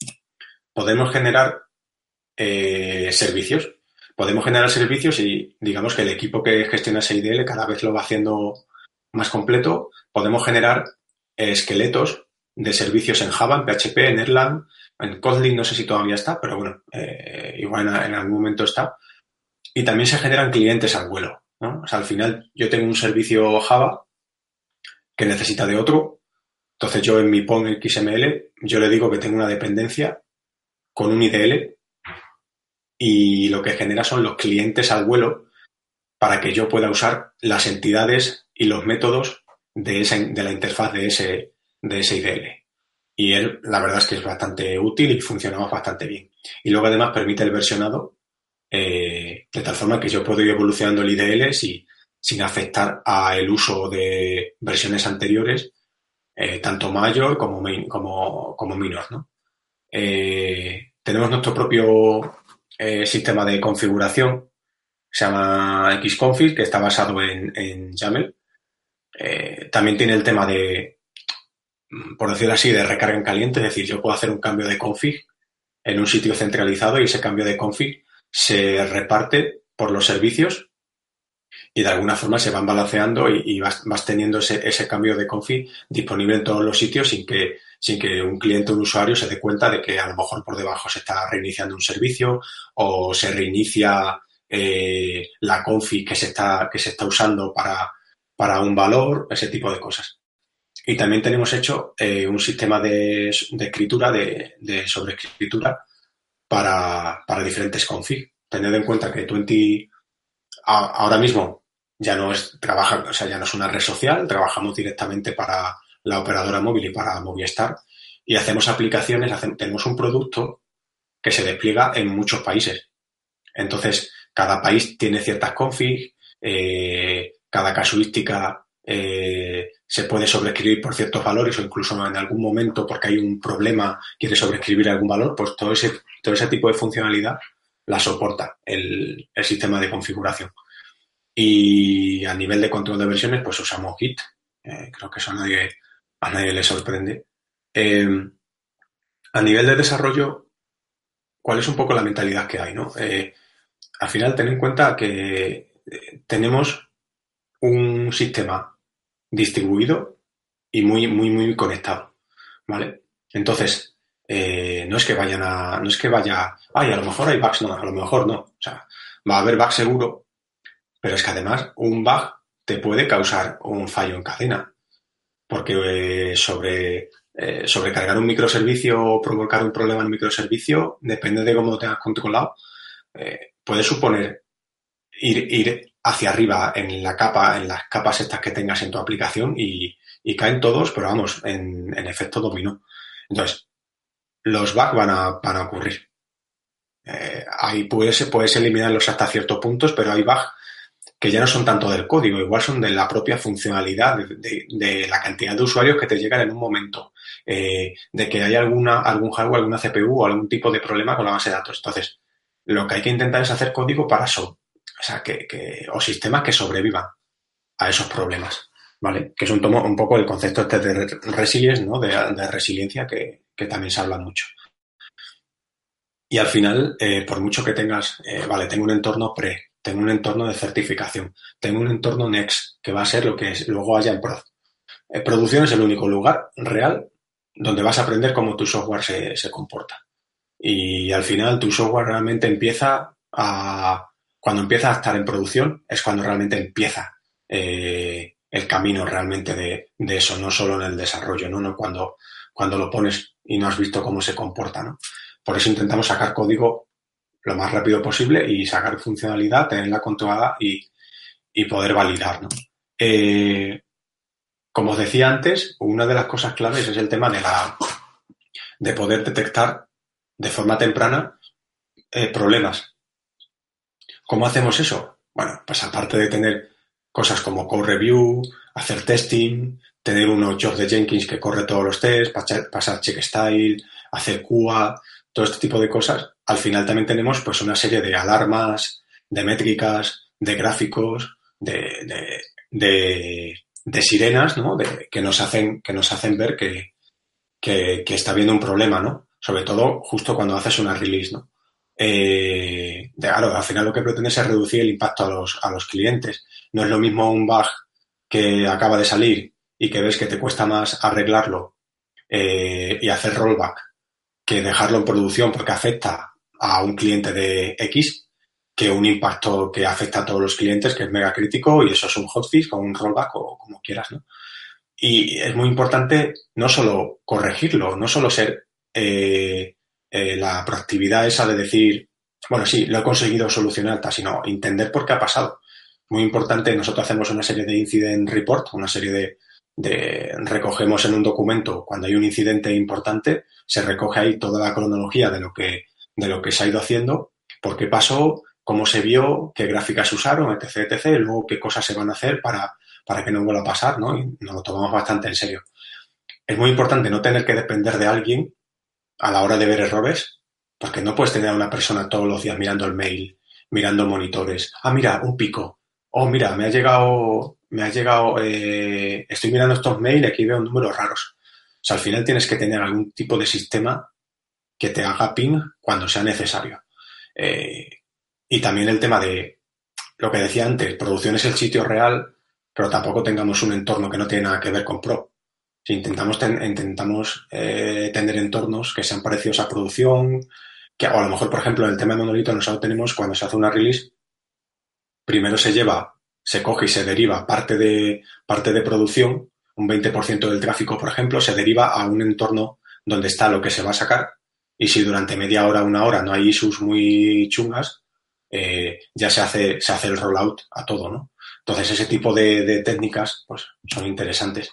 podemos generar eh, servicios. Podemos generar servicios y digamos que el equipo que gestiona ese IDL cada vez lo va haciendo más completo. Podemos generar esqueletos de servicios en Java, en PHP, en Erlang, en Kotlin no sé si todavía está, pero bueno, igual en, algún momento está y también se generan clientes al vuelo. ¿no? O sea, al final yo tengo un servicio Java que necesita de otro. Entonces yo en mi PON XML, yo le digo que tengo una dependencia con un IDL y lo que genera son los clientes al vuelo para que yo pueda usar las entidades y los métodos de, esa, de la interfaz de ese, de ese IDL. Y él, la verdad es que es bastante útil y funcionaba bastante bien. Y luego además permite el versionado eh, de tal forma que yo puedo ir evolucionando el IDL sin afectar al uso de versiones anteriores, eh, tanto mayor como, como, como minor. Eh, tenemos nuestro propio sistema de configuración, se llama Xconfig, que está basado en, en YAML. también tiene el tema de, por decirlo así, de recarga en caliente, es decir, yo puedo hacer un cambio de config en un sitio centralizado y ese cambio de config se reparte por los servicios y de alguna forma se van balanceando y, vas, teniendo ese, cambio de config disponible en todos los sitios sin que, sin que un cliente o un usuario se dé cuenta de que a lo mejor por debajo se está reiniciando un servicio o se reinicia eh, la config que se está, que se está usando para, para un valor, ese tipo de cosas. Y también tenemos hecho eh, un sistema de, de escritura, de, de sobreescritura para, para diferentes config. Tened en cuenta que 20 ahora mismo ya no es trabaja, o sea, ya no es una red social, trabajamos directamente para la operadora móvil y para Movistar y hacemos aplicaciones, tenemos un producto que se despliega en muchos países. Entonces, cada país tiene ciertas config, eh, cada casuística eh, se puede sobreescribir por ciertos valores o incluso en algún momento porque hay un problema quiere sobreescribir algún valor, pues todo ese, todo ese tipo de funcionalidad la soporta el, sistema de configuración. Y a nivel de control de versiones, pues usamos Git. Eh, creo que eso a nadie, a nadie le sorprende. Em, a nivel de desarrollo, ¿cuál es un poco la mentalidad que hay? ¿no? Eh, al final, ten en cuenta que eh, tenemos un sistema distribuido y muy, muy, muy conectado. ¿Vale? Entonces, eh, no es que vayan a, no es que vaya, ay, a lo mejor hay bugs, no, a lo mejor no. O sea, va a haber bugs seguro, pero es que además un bug te puede causar un fallo en cadena. Porque eh, sobre, eh, sobrecargar un microservicio o provocar un problema en un microservicio, depende de cómo lo tengas controlado, puede suponer ir, ir hacia arriba en la capa, en las capas estas que tengas en tu aplicación y, caen todos, pero vamos, en, efecto dominó. Entonces, los bugs van a, van a ocurrir. Eh, ahí puedes, puedes eliminarlos hasta ciertos puntos, pero hay bugs que ya no son tanto del código, igual son de la propia funcionalidad, de, la cantidad de usuarios que te llegan en un momento, eh, de que hay alguna, algún hardware, alguna CPU o algún tipo de problema con la base de datos. Entonces, lo que hay que intentar es hacer código para eso, o sea, que, o sistemas que sobrevivan a esos problemas, ¿vale? Que es un, tomo, un poco el concepto este de resilience, ¿no? de resiliencia que, que también se habla mucho. Y al final, eh, por mucho que tengas, eh, vale, tengo un entorno pre, tengo un entorno de certificación, tengo un entorno next, que va a ser lo que luego haya en prod. Eh, producción es el único lugar real donde vas a aprender cómo tu software se, comporta. Y al final tu software realmente empieza a... Cuando empieza a estar en producción es cuando realmente empieza el camino realmente de, eso, no solo en el desarrollo, ¿no? no cuando cuando lo pones y no has visto cómo se comporta, ¿no? Por eso intentamos sacar código lo más rápido posible y sacar funcionalidad, tenerla controlada y, poder validar, ¿no? Eh, como os decía antes, una de las cosas claves es el tema de la de poder detectar de forma temprana eh, problemas. ¿Cómo hacemos eso? Bueno, pues aparte de tener cosas como code review, hacer testing, tener unos jobs de Jenkins que corre todos los tests, pasar, check style, hacer QA, todo este tipo de cosas. Al final también tenemos pues una serie de alarmas, de métricas, de gráficos, de, de, sirenas, ¿no? que nos hacen, que nos hacen ver que, que, está habiendo un problema, ¿no? Sobre todo justo cuando haces una release, ¿no? Eh, claro, al final lo que pretendes es reducir el impacto a los, a los clientes. No es lo mismo un bug que acaba de salir y que ves que te cuesta más arreglarlo eh, y hacer rollback que dejarlo en producción porque afecta a un cliente de X que un impacto que afecta a todos los clientes, que es mega crítico, y eso es un hotfix con un rollback o como quieras, ¿no? Y es muy importante no solo corregirlo, no solo ser eh, eh, la proactividad esa de decir, bueno, sí, lo he conseguido solucionar, sino entender por qué ha pasado. Muy importante, nosotros hacemos una serie de incident report, una serie de, recogemos en un documento cuando hay un incidente importante, se recoge ahí toda la cronología de lo que, de lo que se ha ido haciendo, por qué pasó, cómo se vio, qué gráficas usaron, etc, etc, y luego qué cosas se van a hacer para, para que no vuelva a pasar, ¿no? Y nos lo tomamos bastante en serio. Es muy importante no tener que depender de alguien a la hora de ver errores, porque no puedes tener a una persona todos los días mirando el mail, mirando monitores. Ah, mira, un pico. Oh, mira, me ha llegado me ha llegado, eh, estoy mirando estos mails y aquí veo números raros. O sea, al final tienes que tener algún tipo de sistema que te haga ping cuando sea necesario. Eh, y también el tema de lo que decía antes, producción es el sitio real, pero tampoco tengamos un entorno que no tiene nada que ver con Pro. Si intentamos, intentamos eh, tener entornos que sean parecidos a producción, que, o a lo mejor, por ejemplo, en el tema de monolito nosotros tenemos cuando se hace una release, primero se lleva, se coge y se deriva parte de, parte de producción, un 20% del tráfico, por ejemplo, se deriva a un entorno donde está lo que se va a sacar y si durante media hora, una hora no hay issues muy chungas, eh, ya se hace, se hace el rollout a todo, ¿no? Entonces, ese tipo de, técnicas pues, son interesantes.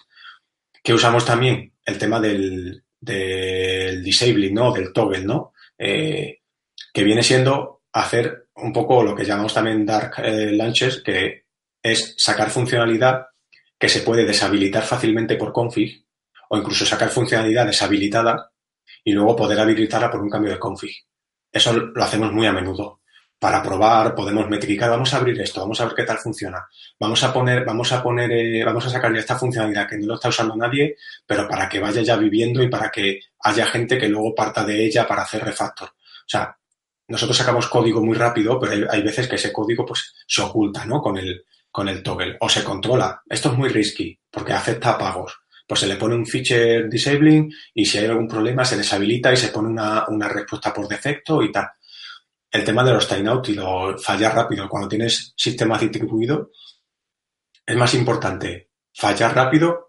¿Qué usamos también? El tema del, del disabling, ¿no? Del toggle, ¿no? Eh, que viene siendo hacer un poco lo que llamamos también dark eh, launches, que es sacar funcionalidad que se puede deshabilitar fácilmente por config o incluso sacar funcionalidad deshabilitada y luego poder habilitarla por un cambio de config. Eso lo hacemos muy a menudo. Para probar, podemos metrificar, vamos a abrir esto, vamos a ver qué tal funciona. Vamos a poner, vamos a poner, eh, vamos a sacarle esta funcionalidad que no lo está usando nadie, pero para que vaya ya viviendo y para que haya gente que luego parta de ella para hacer refactor. O sea, nosotros sacamos código muy rápido, pero hay, veces que ese código pues se oculta, ¿no? Con el, con el toggle o se controla. Esto es muy risky porque acepta pagos. Pues se le pone un feature disabling y si hay algún problema se deshabilita y se pone una, una respuesta por defecto y tal. El tema de los timeout y lo fallar rápido cuando tienes sistema distribuido es más importante fallar rápido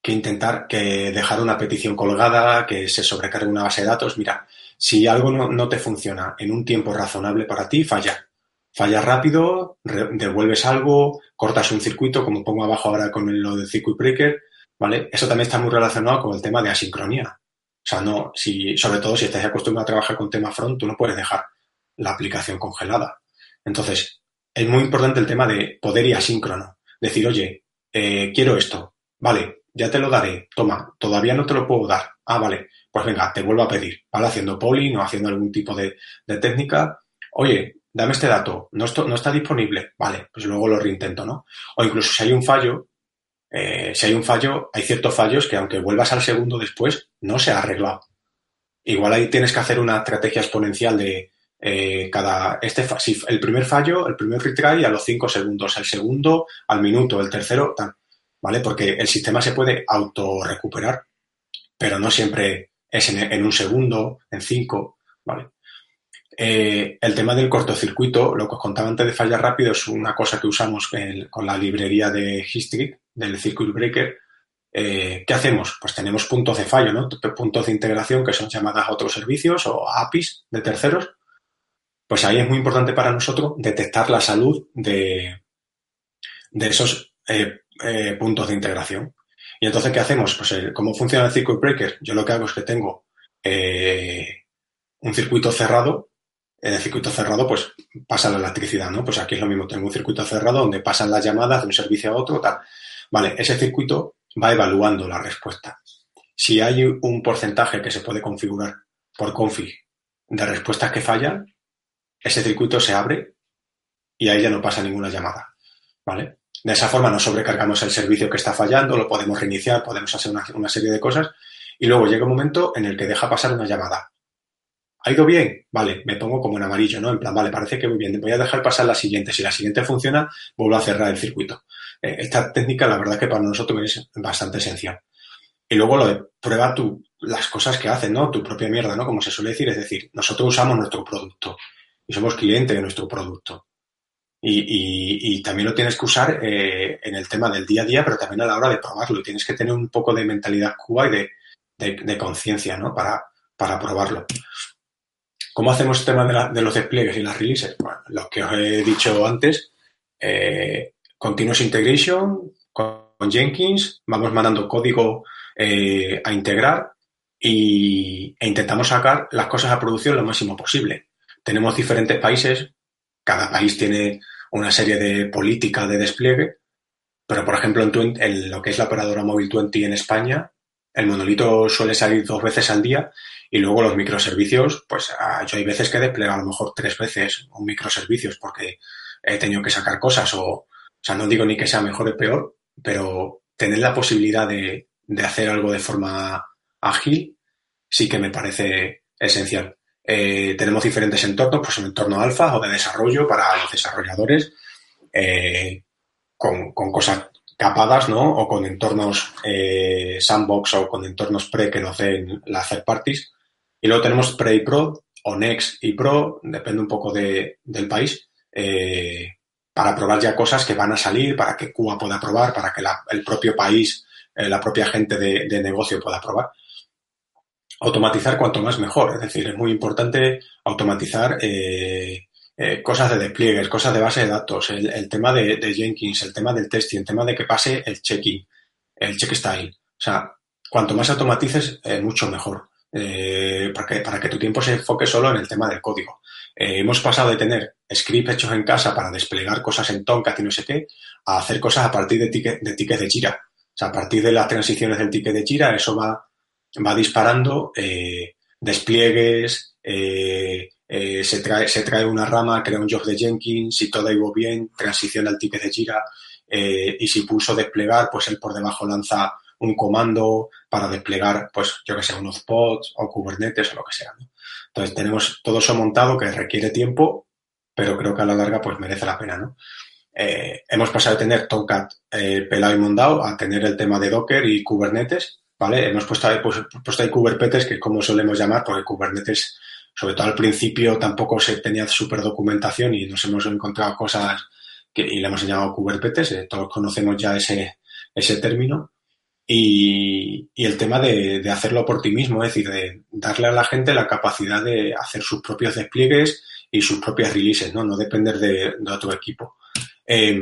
que intentar que dejar una petición colgada, que se sobrecargue una base de datos. Mira, si algo no, te funciona en un tiempo razonable para ti, falla. Falla rápido, devuelves algo, cortas un circuito, como pongo abajo ahora con lo del circuit breaker, ¿vale? Eso también está muy relacionado con el tema de asincronía. Sea, no, si, sobre todo si estás acostumbrado a trabajar con tema front, tú no puedes dejar la aplicación congelada. Entonces, es muy importante el tema de poder y asíncrono. Decir, oye, eh, quiero esto, vale, ya te lo daré, toma, todavía no te lo puedo dar. Ah, vale, pues venga, te vuelvo a pedir, ¿vale? Haciendo polling o haciendo algún tipo de, técnica. Oye, dame este dato, no, no está disponible, vale, pues luego lo reintento, ¿no? O incluso si hay un fallo, eh, si hay un fallo, hay ciertos fallos que aunque vuelvas al segundo después, no se ha arreglado. Igual ahí tienes que hacer una estrategia exponencial de eh, cada este si el primer fallo, el primer retry a los cinco segundos, el segundo al minuto, el tercero, tal, ¿vale? Porque el sistema se puede auto recuperar, pero no siempre es en, un segundo, en cinco, ¿vale? Eh, el tema del cortocircuito, lo que os contaba antes de fallar rápido, es una cosa que usamos con la librería de History, del Circuit Breaker. Eh, ¿Qué hacemos? Pues tenemos puntos de fallo, ¿no? Puntos de integración que son llamadas a otros servicios o APIs de terceros. Pues ahí es muy importante para nosotros detectar la salud de, esos eh, puntos de integración. Y entonces, ¿qué hacemos? Pues, ¿cómo funciona el circuit breaker? Yo lo que hago es que tengo un circuito cerrado en el circuito cerrado, pues pasa la electricidad, ¿no? Pues aquí es lo mismo, tengo un circuito cerrado donde pasan las llamadas de un servicio a otro, tal. Vale, ese circuito va evaluando la respuesta. Si hay un porcentaje que se puede configurar por config de respuestas que fallan, ese circuito se abre y ahí ya no pasa ninguna llamada, ¿vale? De esa forma no sobrecargamos el servicio que está fallando, lo podemos reiniciar, podemos hacer una, una serie de cosas y luego llega un momento en el que deja pasar una llamada ¿Ha ido bien? Vale, me pongo como en amarillo, ¿no? En plan, vale, parece que muy bien. Voy a dejar pasar la siguiente. Si la siguiente funciona, vuelvo a cerrar el circuito. Eh, esta técnica, la verdad que para nosotros es bastante esencial. Y luego lo de prueba tú las cosas que hacen, ¿no? Tu propia mierda, ¿no? Como se suele decir. Es decir, nosotros usamos nuestro producto y somos clientes de nuestro producto. Y, también lo tienes que usar eh, en el tema del día a día, pero también a la hora de probarlo. Tienes que tener un poco de mentalidad cuba y de, conciencia, ¿no? Para probarlo. ¿Cómo hacemos el tema de, los despliegues y las releases? Bueno, lo que os he dicho antes, eh, Continuous Integration con, Jenkins, vamos mandando código eh, a integrar y, e intentamos sacar las cosas a producción lo máximo posible. Tenemos diferentes países, cada país tiene una serie de políticas de despliegue, pero por ejemplo en, en, lo que es la operadora móvil 20 en España, el monolito suele salir dos veces al día y luego los microservicios, pues ah, yo hay veces que despliego a lo mejor tres veces un microservicios porque he tenido que sacar cosas o, o sea, no digo ni que sea mejor o peor, pero tener la posibilidad de, hacer algo de forma ágil sí que me parece esencial. Eh, tenemos diferentes entornos, pues un entorno alfa o de desarrollo para los desarrolladores, eh, con, cosas capadas, ¿no? O con entornos eh, sandbox o con entornos pre que nos den las third parties. Y luego tenemos pre y pro, o next y pro, depende un poco de, del país, para probar ya cosas que van a salir, para que Cuba pueda probar, para que el propio país, la propia gente de, de negocio pueda probar automatizar cuanto más mejor. Es decir, es muy importante automatizar eh, eh, cosas de despliegues, cosas de base de datos, el, tema de, Jenkins, el tema del testing, el tema de que pase el checking, el check style. O sea, cuanto más automatices, eh, mucho mejor. Para, que, para que tu tiempo se enfoque solo en el tema del código. hemos pasado de tener scripts hechos en casa para desplegar cosas en Tomcat y no sé qué, a hacer cosas a partir de, de tickets de Jira. O sea, a partir de las transiciones del ticket de Jira, eso va va disparando eh, despliegues, eh, eh, se, trae, se trae una rama, crea un job de Jenkins, si todo iba bien, transiciona el ticket de Jira y si puso desplegar, pues él por debajo lanza un comando para desplegar, pues yo que sé, unos pods o Kubernetes o lo que sea. Entonces tenemos todo eso montado que requiere tiempo, pero creo que a la larga pues merece la pena, ¿no? hemos pasado de tener Tomcat pelado y mondado a tener el tema de Docker y Kubernetes ¿vale? Hemos puesto ahí, pues, puesto Kubernetes, que es como solemos llamar, porque Kubernetes, sobre todo al principio, tampoco se tenía súper documentación y nos hemos encontrado cosas que, y le hemos llamado Kubernetes, eh, todos conocemos ya ese, ese término. Y, el tema de, hacerlo por ti mismo, es decir, de darle a la gente la capacidad de hacer sus propios despliegues y sus propias releases, ¿no? No depender de, de otro equipo. Eh,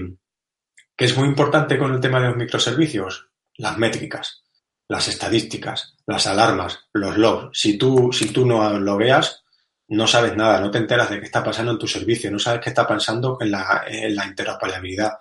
¿Qué es muy importante con el tema de los microservicios? Las métricas las estadísticas, las alarmas, los logs. Si tú, si tú no lo veas, no sabes nada, no te enteras de qué está pasando en tu servicio, no sabes qué está pasando en la, en la interoperabilidad.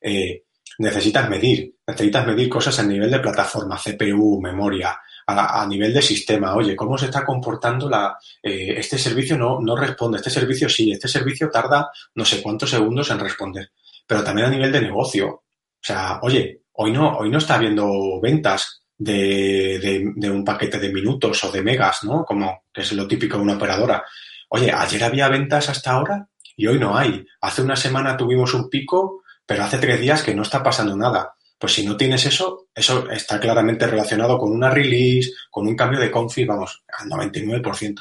Eh, necesitas medir, necesitas medir cosas a nivel de plataforma, CPU, memoria, a, nivel de sistema. Oye, ¿cómo se está comportando la, eh, este servicio? No, no responde, este servicio sí, este servicio tarda no sé cuántos segundos en responder. Pero también a nivel de negocio. O sea, oye, hoy no, hoy no está habiendo ventas, de, de, un paquete de minutos o de megas, ¿no? Como que es lo típico de una operadora. Oye, ayer había ventas hasta ahora y hoy no hay. Hace una semana tuvimos un pico, pero hace tres días que no está pasando nada. Pues si no tienes eso, eso está claramente relacionado con una release, con un cambio de config, vamos, al 99%,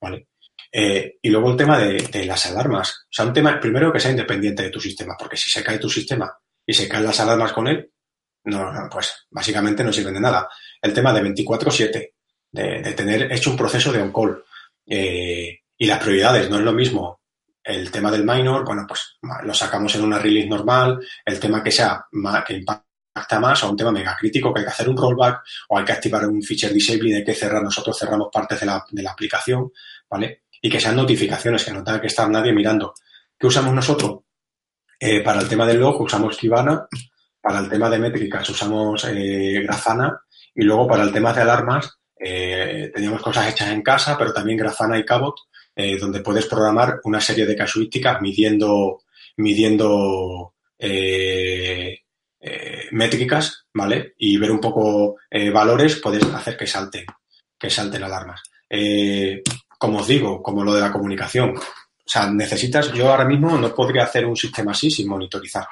¿vale? Eh, y luego el tema de, de, las alarmas. O sea, un tema, primero que sea independiente de tu sistema, porque si se cae tu sistema y se caen las alarmas con él, no, pues básicamente no sirven de nada. El tema de 24-7, de, tener hecho un proceso de on-call eh, y las prioridades, no es lo mismo. El tema del minor, bueno, pues lo sacamos en una release normal, el tema que sea que impacta más o un tema mega crítico que hay que hacer un rollback o hay que activar un feature disable de que cerrar, nosotros cerramos partes de la, de la aplicación, ¿vale? Y que sean notificaciones, que no tenga que estar nadie mirando. ¿Qué usamos nosotros? Eh, para el tema del log usamos Kibana para el tema de métricas usamos eh, Grafana y luego para el tema de alarmas eh, teníamos cosas hechas en casa, pero también Grafana y Cabot, eh, donde puedes programar una serie de casuísticas midiendo, midiendo métricas, ¿vale? Y ver un poco valores, puedes hacer que salten, que salten alarmas. como os digo, como lo de la comunicación, o sea, necesitas, yo ahora mismo no podría hacer un sistema así sin monitorizar.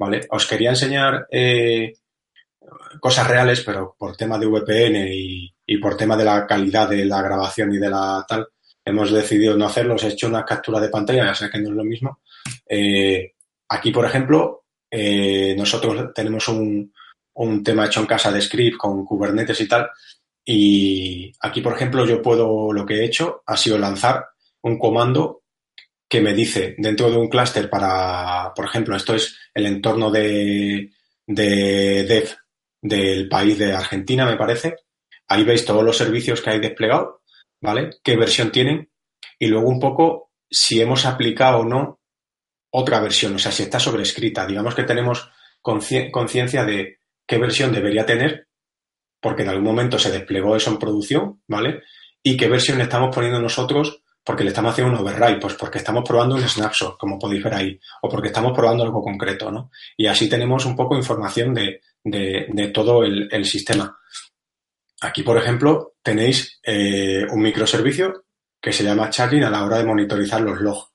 ¿vale? Os quería enseñar eh, cosas reales, pero por tema de VPN y, por tema de la calidad de la grabación y de la tal, hemos decidido no hacerlo. Os he hecho una captura de pantalla, ya sé que no es lo mismo. Eh, aquí, por ejemplo, eh, nosotros tenemos un, un tema hecho en casa de script con Kubernetes y tal. Y aquí, por ejemplo, yo puedo, lo que he hecho ha sido lanzar un comando que me dice dentro de un clúster para, por ejemplo, esto es el entorno de, de dev del país de Argentina, me parece. Ahí veis todos los servicios que hay desplegado, ¿vale? ¿Qué versión tienen? Y luego un poco si hemos aplicado o no otra versión, o sea, si está sobrescrita. Digamos que tenemos conciencia de qué versión debería tener, porque en algún momento se desplegó eso en producción, ¿vale? Y qué versión estamos poniendo nosotros porque le estamos haciendo un override, pues porque estamos probando un snapshot, como podéis ver ahí, o porque estamos probando algo concreto, ¿no? Y así tenemos un poco información de, de, todo el, sistema. Aquí, por ejemplo, tenéis eh, un microservicio que se llama charging a la hora de monitorizar los logs.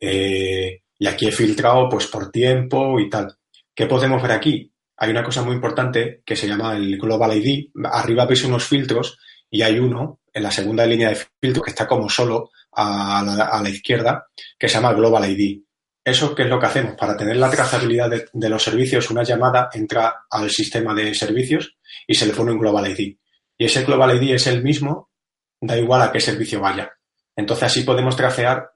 Eh, y aquí he filtrado pues por tiempo y tal. ¿Qué podemos ver aquí? Hay una cosa muy importante que se llama el Global ID. Arriba veis unos filtros y hay uno en la segunda línea de filtro que está como solo a la, izquierda que se llama Global ID. ¿Eso qué es lo que hacemos? Para tener la trazabilidad de, los servicios, una llamada entra al sistema de servicios y se le pone un Global ID. Y ese Global ID es el mismo, da igual a qué servicio vaya. Entonces así podemos tracear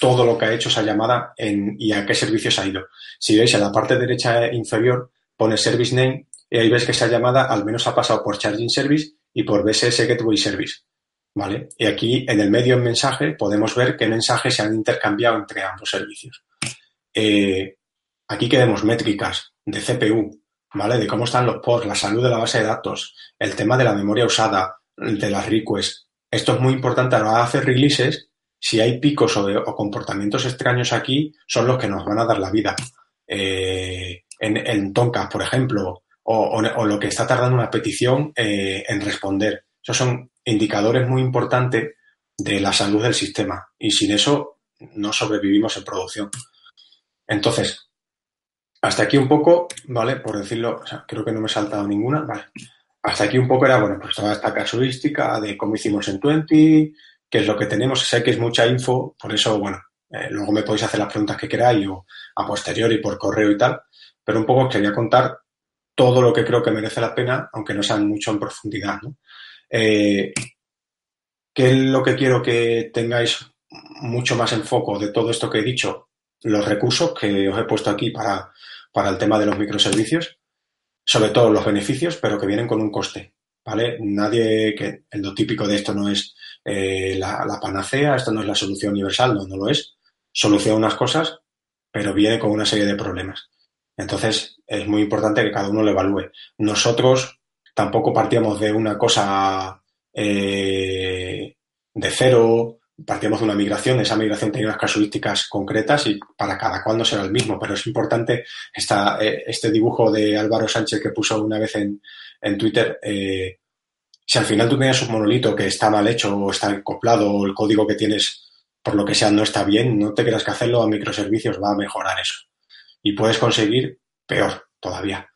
todo lo que ha hecho esa llamada en, y a qué servicios ha ido. Si veis en la parte derecha inferior pone Service Name y ahí ves que esa llamada al menos ha pasado por Charging Service y por BSS Gateway Service. ¿Vale? Y aquí en el medio en mensaje podemos ver qué mensajes se han intercambiado entre ambos servicios. Eh, aquí queremos métricas de CPU, ¿vale? De cómo están los pods, la salud de la base de datos, el tema de la memoria usada, de las requests. Esto es muy importante a la hacer releases. Si hay picos o, comportamientos extraños aquí, son los que nos van a dar la vida. Eh, en, en por ejemplo, o, lo que está tardando una petición eh, en responder. Esos son indicadores muy importantes de la salud del sistema y sin eso no sobrevivimos en producción. Entonces, hasta aquí un poco, ¿vale? Por decirlo, creo que no me he saltado ninguna, ¿vale? Hasta aquí un poco era, bueno, pues toda esta casuística de cómo hicimos en 20, qué es lo que tenemos. Sé que es mucha info, por eso, bueno, eh, luego me podéis hacer las preguntas que queráis o a posteriori por correo y tal, pero un poco quería contar todo lo que creo que merece la pena, aunque no sean mucho en profundidad, ¿no? Eh, ¿Qué es lo que quiero que tengáis mucho más en foco de todo esto que he dicho? Los recursos que os he puesto aquí para, para el tema de los microservicios, sobre todo los beneficios, pero que vienen con un coste. ¿Vale? Nadie, que lo típico de esto no es eh, la, panacea, esto no es la solución universal, no, no lo es. Soluciona unas cosas, pero viene con una serie de problemas. Entonces, es muy importante que cada uno lo evalúe. Nosotros tampoco partíamos de una cosa eh, de cero, partíamos de una migración, esa migración tenía unas casuísticas concretas y para cada cual no será el mismo, pero es importante esta, eh, este dibujo de Álvaro Sánchez que puso una vez en, en Twitter. Eh, si al final tú tienes un monolito que está mal hecho o está acoplado o el código que tienes por lo que sea no está bien, no te creas que hacerlo a microservicios va a mejorar eso. Y puedes conseguir peor todavía.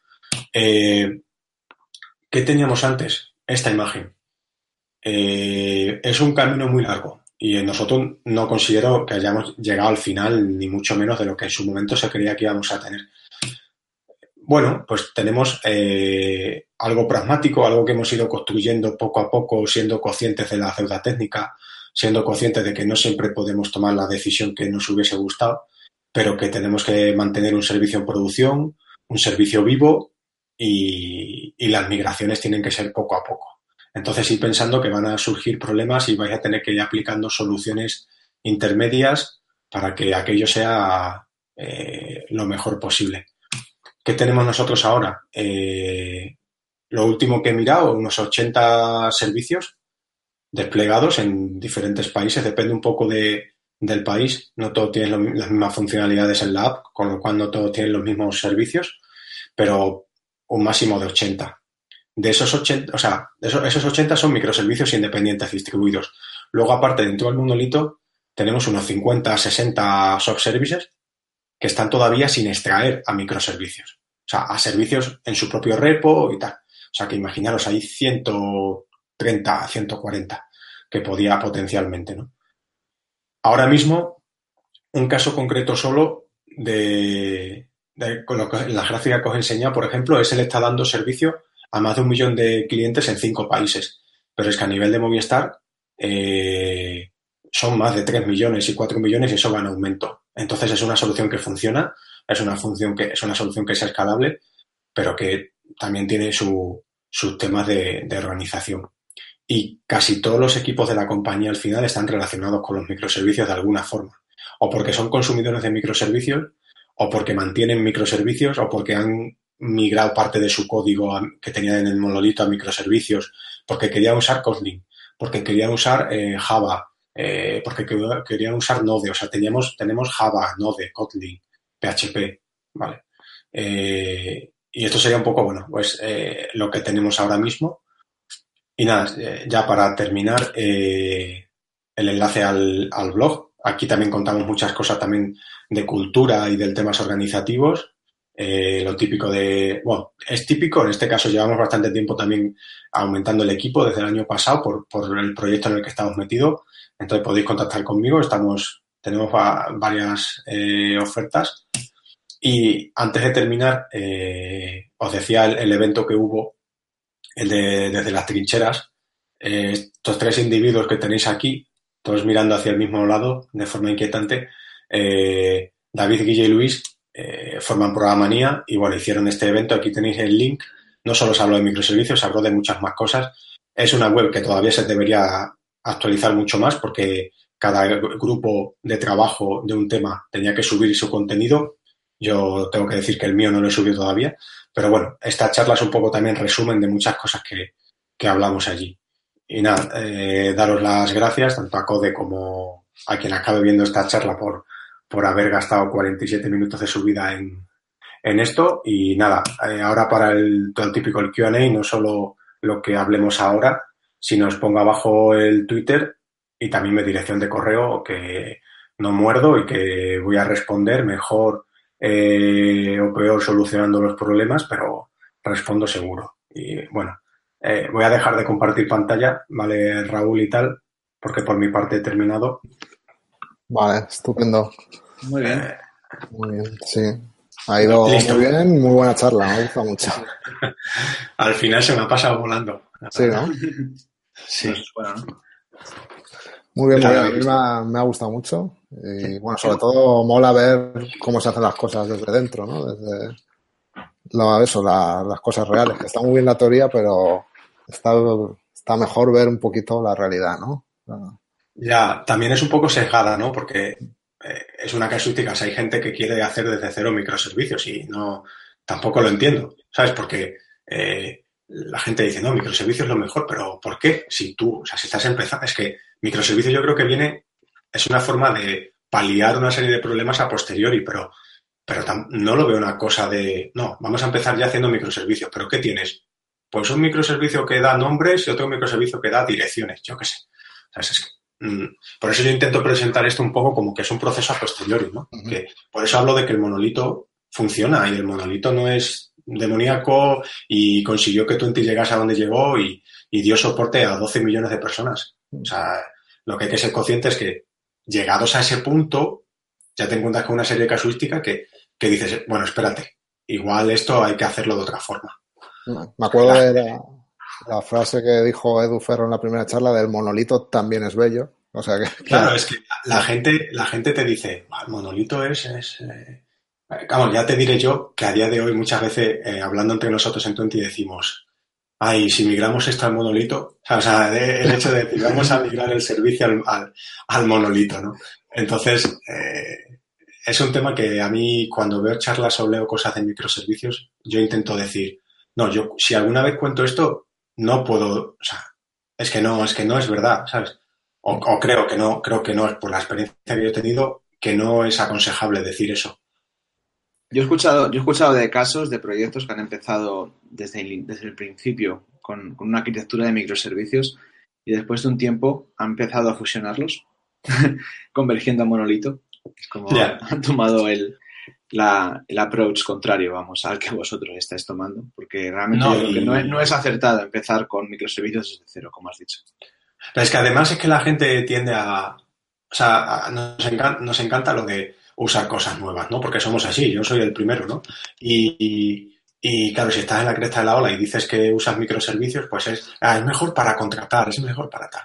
Eh, ¿Qué teníamos antes? Esta imagen. es un camino muy largo y nosotros no considero que hayamos llegado al final, ni mucho menos de lo que en su momento se creía que íbamos a tener. Bueno, pues tenemos eh, algo pragmático, algo que hemos ido construyendo poco a poco, siendo conscientes de la deuda técnica, siendo conscientes de que no siempre podemos tomar la decisión que nos hubiese gustado, pero que tenemos que mantener un servicio en producción, un servicio vivo y las migraciones tienen que ser poco a poco. Entonces, ir pensando que van a surgir problemas y vais a tener que ir aplicando soluciones intermedias para que aquello sea eh, lo mejor posible. ¿Qué tenemos nosotros ahora? Eh, lo último que he mirado, unos 80 servicios desplegados en diferentes países, depende un poco de, del país, no todos tienen las mismas funcionalidades en la app, con lo cual no todos tienen los mismos servicios, pero un máximo de 80. De esos 80, o sea, esos, 80 son microservicios independientes distribuidos. Luego, aparte, dentro del monolito, tenemos unos 50, 60 subservices que están todavía sin extraer a microservicios. O sea, a servicios en su propio repo y tal. O sea, que imaginaros, hay 130, 140 que podía potencialmente, ¿no? Ahora mismo, un caso concreto solo de, con lo que, la gráfica que os he enseñado, por ejemplo, es él está dando servicio a más de un millón de clientes en cinco países. Pero es que a nivel de Movistar eh, son más de 3 millones y 4 millones y eso va en aumento. Entonces es una solución que funciona, es una, función que, es una solución que es escalable, pero que también tiene su, sus temas de, de organización. Y casi todos los equipos de la compañía al final están relacionados con los microservicios de alguna forma. O porque son consumidores de microservicios, o porque mantienen microservicios, o porque han migrado parte de su código que tenía en el monolito a microservicios, porque querían usar Kotlin, porque querían usar eh, Java, eh, porque querían usar Node, o sea, teníamos, tenemos Java, Node, Kotlin, PHP, ¿vale? Eh, y esto sería un poco, bueno, pues lo que tenemos ahora mismo. Y nada, ya para terminar, el enlace al, al blog. Aquí también contamos muchas cosas también de cultura y del temas organizativos. Eh, lo típico de, bueno, es típico, en este caso llevamos bastante tiempo también aumentando el equipo desde el año pasado por, por el proyecto en el que estamos metidos. Entonces podéis contactar conmigo, estamos, tenemos varias eh, ofertas. Y antes de terminar, eh, os decía el, el, evento que hubo, el de desde las trincheras. Eh, estos tres individuos que tenéis aquí, todos mirando hacia el mismo lado de forma inquietante, eh, David, Guille y Luis, eh, forman Programanía y bueno, hicieron este evento. Aquí tenéis el link. No solo se habló de microservicios, se habló de muchas más cosas. Es una web que todavía se debería actualizar mucho más porque cada grupo de trabajo de un tema tenía que subir su contenido. Yo tengo que decir que el mío no lo he subido todavía, pero bueno, esta charla es un poco también resumen de muchas cosas que, que hablamos allí. Y nada, eh, daros las gracias tanto a Code como a quien acabe viendo esta charla por, por haber gastado 47 minutos de su vida en, en esto. Y nada, eh, ahora para el, todo el típico el QA, no solo lo que hablemos ahora, sino os pongo abajo el Twitter y también mi dirección de correo que no muerdo y que voy a responder mejor eh, o peor solucionando los problemas, pero respondo seguro. Y bueno, eh, voy a dejar de compartir pantalla, ¿vale, Raúl y tal? Porque por mi parte he terminado. Vale, estupendo. Muy bien. Muy bien, sí. Ha ido Listo. muy bien, muy buena charla, me gusta mucho. Al final se me ha pasado volando. Sí, ¿no? Sí. Pues, bueno, ¿no? Muy bien, muy bien. A mí me ha, me ha gustado mucho. Y bueno, sobre todo mola ver cómo se hacen las cosas desde dentro, ¿no? Desde lo, eso, la- las cosas reales. Que está muy bien la teoría, pero está, está mejor ver un poquito la realidad, ¿no? Ya, también es un poco sesgada, ¿no? Porque eh, es una casuística. O sea, hay gente que quiere hacer desde cero microservicios y no, tampoco lo entiendo, ¿sabes? Porque eh, la gente dice, no, microservicios es lo mejor, pero ¿por qué? Si tú, o sea, si estás empezando, es que microservicios yo creo que viene, es una forma de paliar una serie de problemas a posteriori, pero, pero no lo veo una cosa de, no, vamos a empezar ya haciendo microservicios, pero ¿qué tienes? Pues un microservicio que da nombres y otro microservicio que da direcciones, yo qué sé. ¿Sabes? Es que, por eso yo intento presentar esto un poco como que es un proceso a posteriori, ¿no? Que por eso hablo de que el monolito funciona y el monolito no es demoníaco y consiguió que Twenty llegase a donde llegó y, y dio soporte a 12 millones de personas. O sea, lo que hay que ser consciente es que llegados a ese punto, ya te encuentras con una serie de casuística que, que dices, bueno, espérate, igual esto hay que hacerlo de otra forma. Me acuerdo de la, la frase que dijo Edu Ferro en la primera charla del monolito también es bello. O sea que, Claro, es que la gente, la gente te dice, "Ah, el monolito es, es eh". Vamos, ya te diré yo que a día de hoy muchas veces, eh, hablando entre nosotros en Twenty, decimos, ay, si migramos esto al monolito, o sea, de- el hecho de decir, vamos a migrar el servicio al, al, al monolito, ¿no? Entonces, eh, es un tema que a mí, cuando veo charlas o leo cosas de microservicios, yo intento decir, no, yo, si alguna vez cuento esto, no puedo, o sea, es que no, es que no es verdad, ¿sabes? O, o creo que no, creo que no, es por la experiencia que yo he tenido, que no es aconsejable decir eso. Yo he escuchado, yo he escuchado de casos de proyectos que han empezado desde el, desde el principio con, con una arquitectura de microservicios y después de un tiempo han empezado a fusionarlos, convergiendo a monolito. Es como han tomado el, la, el approach contrario, vamos, al que vosotros estáis tomando, porque realmente No, yo creo que no es, no es acertado empezar con microservicios desde cero, como has dicho. Pero es que además es que la gente tiende a. O sea, nos, encan- nos encanta lo de usar cosas nuevas, ¿no? Porque somos así, yo soy el primero, ¿no? Y, y, y, claro, si estás en la cresta de la ola y dices que usas microservicios, pues es, ah, es mejor para contratar, es mejor para tal.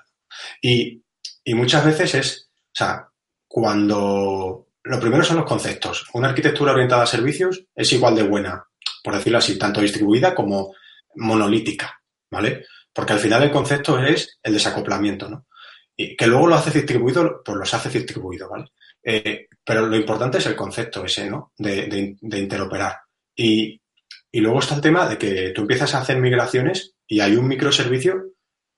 Y, y muchas veces es, o sea, cuando. Lo primero son los conceptos. Una arquitectura orientada a servicios es igual de buena, por decirlo así, tanto distribuida como monolítica, ¿vale? Porque al final el concepto es el desacoplamiento, ¿no? Y que luego lo haces distribuido, pues los haces distribuido, ¿vale? Eh, pero lo importante es el concepto ese, ¿no? De, de- interoperar. Y, y luego está el tema de que tú empiezas a hacer migraciones y hay un microservicio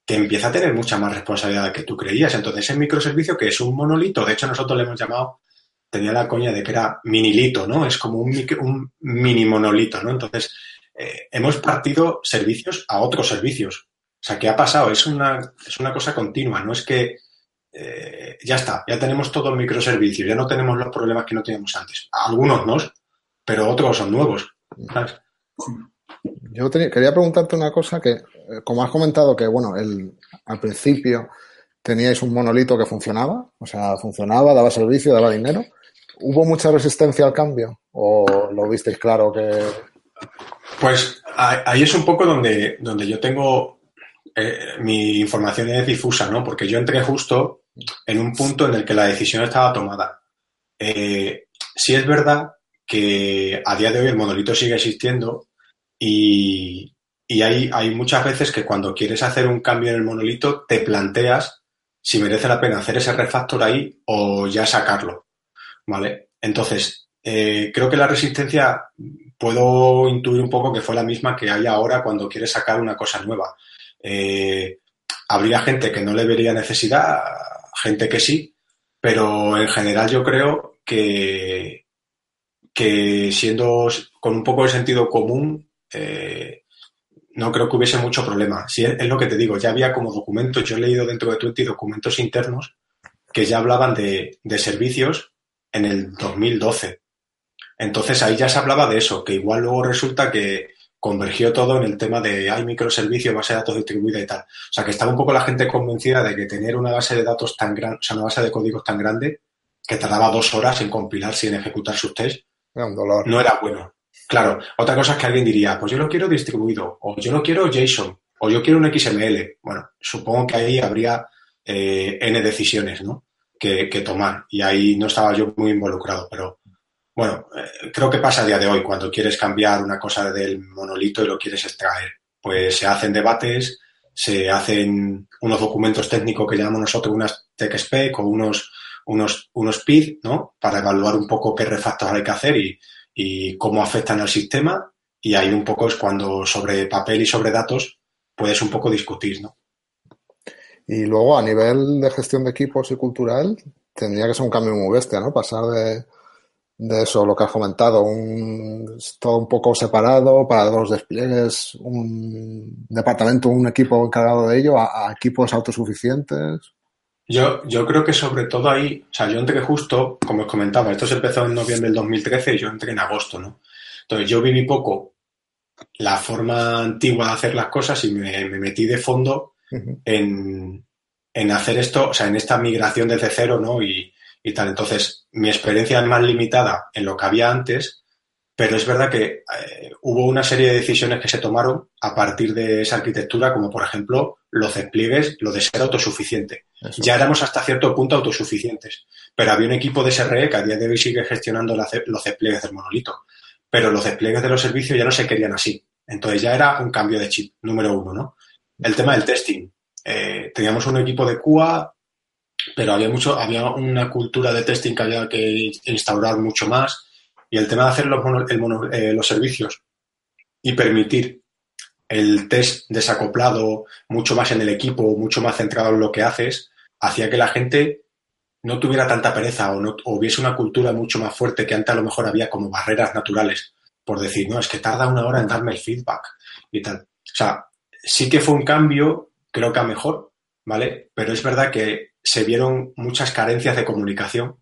que empieza a tener mucha más responsabilidad que tú creías. Entonces, ese microservicio que es un monolito, de hecho nosotros le hemos llamado, tenía la coña de que era minilito, ¿no? Es como un, un mini monolito, ¿no? Entonces, eh, hemos partido servicios a otros servicios. O sea, ¿qué ha pasado? Es una, es una cosa continua, no es que eh, ya está, ya tenemos todo el microservicio, ya no tenemos los problemas que no teníamos antes. Algunos no, pero otros son nuevos. Yo quería preguntarte una cosa que, eh, como has comentado, que bueno, el, al principio teníais un monolito que funcionaba, o sea, funcionaba, daba servicio, daba dinero. ¿Hubo mucha resistencia al cambio? ¿O lo visteis claro que.? Pues ahí es un poco donde, donde yo tengo. Eh, mi información es difusa, ¿no? Porque yo entré justo en un punto en el que la decisión estaba tomada. Eh, sí es verdad que a día de hoy el monolito sigue existiendo y, y hay, hay muchas veces que cuando quieres hacer un cambio en el monolito te planteas si merece la pena hacer ese refactor ahí o ya sacarlo. ¿Vale? Entonces, eh, creo que la resistencia puedo intuir un poco que fue la misma que hay ahora cuando quieres sacar una cosa nueva. Eh, habría gente que no le vería necesidad, gente que sí, pero en general yo creo que, que siendo con un poco de sentido común, eh, no creo que hubiese mucho problema. Si es, lo que te digo, ya había como documentos, yo he leído dentro de Twenty documentos internos que ya hablaban de, servicios en el 2012. Entonces ahí ya se hablaba de eso, que igual luego resulta que convergió todo en el tema de hay microservicios, base de datos distribuida y tal. O sea que estaba un poco la gente convencida de que tener una base de datos tan grande, o sea, una base de códigos tan grande que tardaba dos horas en compilar sin ejecutar sus tests, no era bueno. Claro, otra cosa es que alguien diría, pues yo lo quiero distribuido, o yo lo quiero JSON, o yo quiero un XML. Bueno, supongo que ahí habría eh, N decisiones, ¿no? Que, tomar. Y ahí no estaba yo muy involucrado, pero bueno, eh, creo que pasa a día de hoy cuando quieres cambiar una cosa del monolito y lo quieres extraer. Pues se hacen debates, se hacen unos documentos técnicos que llamamos nosotros unas tech spec o unos, unos, unos PID, ¿no? Para evaluar un poco qué refactor hay que hacer y y cómo afectan al sistema y ahí un poco es cuando sobre papel y sobre datos puedes un poco discutir, ¿no? Y luego a nivel de gestión de equipos y cultural tendría que ser un cambio muy bestia, ¿no? Pasar de, de eso, lo que has comentado, un, todo un poco separado para los despliegues, un departamento, un equipo encargado de ello, a equipos autosuficientes. Yo, yo creo que sobre todo ahí, o sea, yo entré justo, como os comentaba, esto se empezó en noviembre del 2013 y yo entré en agosto, ¿no? Entonces yo viví poco la forma antigua de hacer las cosas y me, metí de fondo en, en, hacer esto, o sea, en esta migración desde cero, ¿no? Y, y tal. Entonces, mi experiencia es más limitada en lo que había antes, pero es verdad que eh, hubo una serie de decisiones que se tomaron a partir de esa arquitectura, como por ejemplo los despliegues, lo de ser autosuficiente. Ya éramos hasta cierto punto autosuficientes, pero había un equipo de SRE que a día de hoy sigue gestionando los despliegues del monolito, pero los despliegues de los servicios ya no se querían así. Entonces ya era un cambio de chip, número uno, ¿no? El tema del testing. Eh, teníamos un equipo de QA, pero había mucho, había una cultura de testing que había que instaurar mucho más y el tema de hacer los, eh, los servicios y permitir el test desacoplado mucho más en el equipo, mucho más centrado en lo que haces, hacía que la gente no tuviera tanta pereza o, no, hubiese una cultura mucho más fuerte que antes a lo mejor había como barreras naturales por decir, no, es que tarda una hora en darme el feedback y tal. O sea, sí que fue un cambio, creo que a mejor, ¿vale? Pero es verdad que se vieron muchas carencias de comunicación,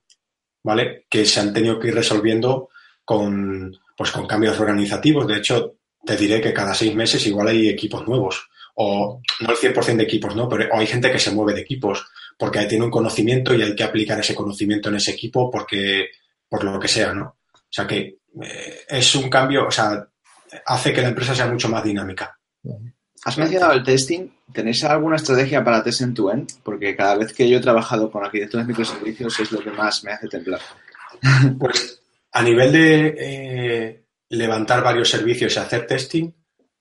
¿vale? Que se han tenido que ir resolviendo con, pues, con cambios organizativos. De hecho, te diré que cada seis meses igual hay equipos nuevos. O no el 100% de equipos, ¿no? Pero hay gente que se mueve de equipos porque tiene un conocimiento y hay que aplicar ese conocimiento en ese equipo porque, por lo que sea, ¿no? O sea que eh, es un cambio, o sea, hace que la empresa sea mucho más dinámica. Has mencionado el testing. ¿Tenéis alguna estrategia para test en tu end? Porque cada vez que yo he trabajado con arquitectos de microservicios es lo que más me hace temblar. Pues a nivel de eh, levantar varios servicios y hacer testing,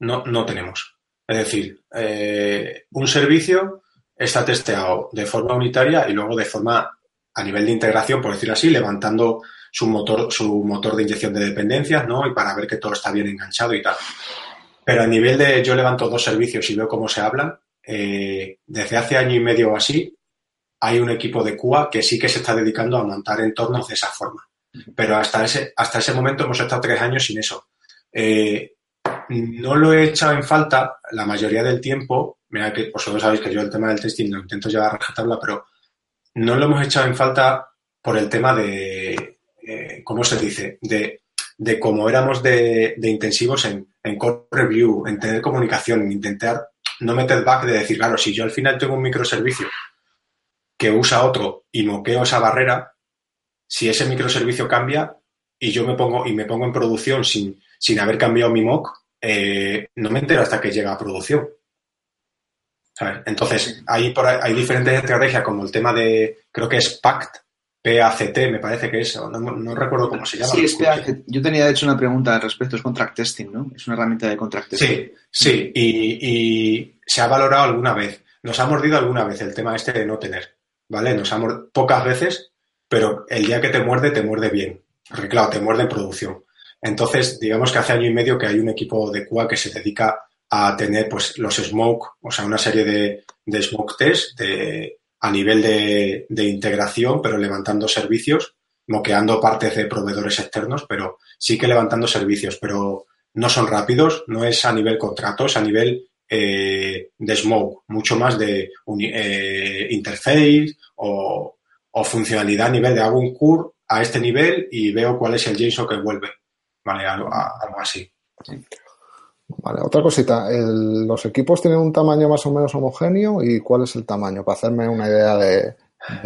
no, no tenemos. Es decir, eh, un servicio está testeado de forma unitaria y luego de forma a nivel de integración, por decirlo así, levantando su motor, su motor de inyección de dependencias, ¿no? Y para ver que todo está bien enganchado y tal. Pero a nivel de yo levanto dos servicios y veo cómo se hablan, eh, desde hace año y medio o así, hay un equipo de QA que sí que se está dedicando a montar entornos de esa forma. Pero hasta ese, hasta ese momento hemos estado tres años sin eso. Eh, no lo he echado en falta la mayoría del tiempo. Mira que vosotros sabéis que yo el tema del testing lo intento llevar a rajatabla, pero no lo hemos echado en falta por el tema de, eh, ¿cómo se dice? De, de cómo éramos de, de intensivos en, en code review, en tener comunicación, en intentar no meter back de decir, claro, si yo al final tengo un microservicio que usa otro y moqueo esa barrera, si ese microservicio cambia y yo me pongo y me pongo en producción sin, sin haber cambiado mi mock, eh, no me entero hasta que llega a producción. ¿Sabes? Entonces, hay, por ahí- hay diferentes estrategias como el tema de, creo que es PACT, P-A-C-T, me parece que es, no, no recuerdo cómo se llama. Sí, escuché. que yo tenía de hecho una pregunta al respecto, es contract testing, ¿no? Es una herramienta de contract testing. Sí, sí, y, y se ha valorado alguna vez. Nos ha mordido alguna vez el tema este de no tener, ¿vale? Nos ha mordido pocas veces, pero el día que te muerde, te muerde bien. Porque claro, te muerde en producción. Entonces, digamos que hace año y medio que hay un equipo de QA que se dedica a tener pues los smoke, o sea, una serie de, de smoke test de, a nivel de, integración, pero levantando servicios, moqueando partes de proveedores externos, pero sí que levantando servicios, pero no son rápidos, no es a nivel contrato, es a nivel eh, de smoke, mucho más de eh, interface o, funcionalidad a nivel de hago un cur a este nivel y veo cuál es el JSON que vuelve. Vale, algo así. Vale, otra cosita. ¿Los equipos tienen un tamaño más o menos homogéneo? ¿Y cuál es el tamaño? Para hacerme una idea de.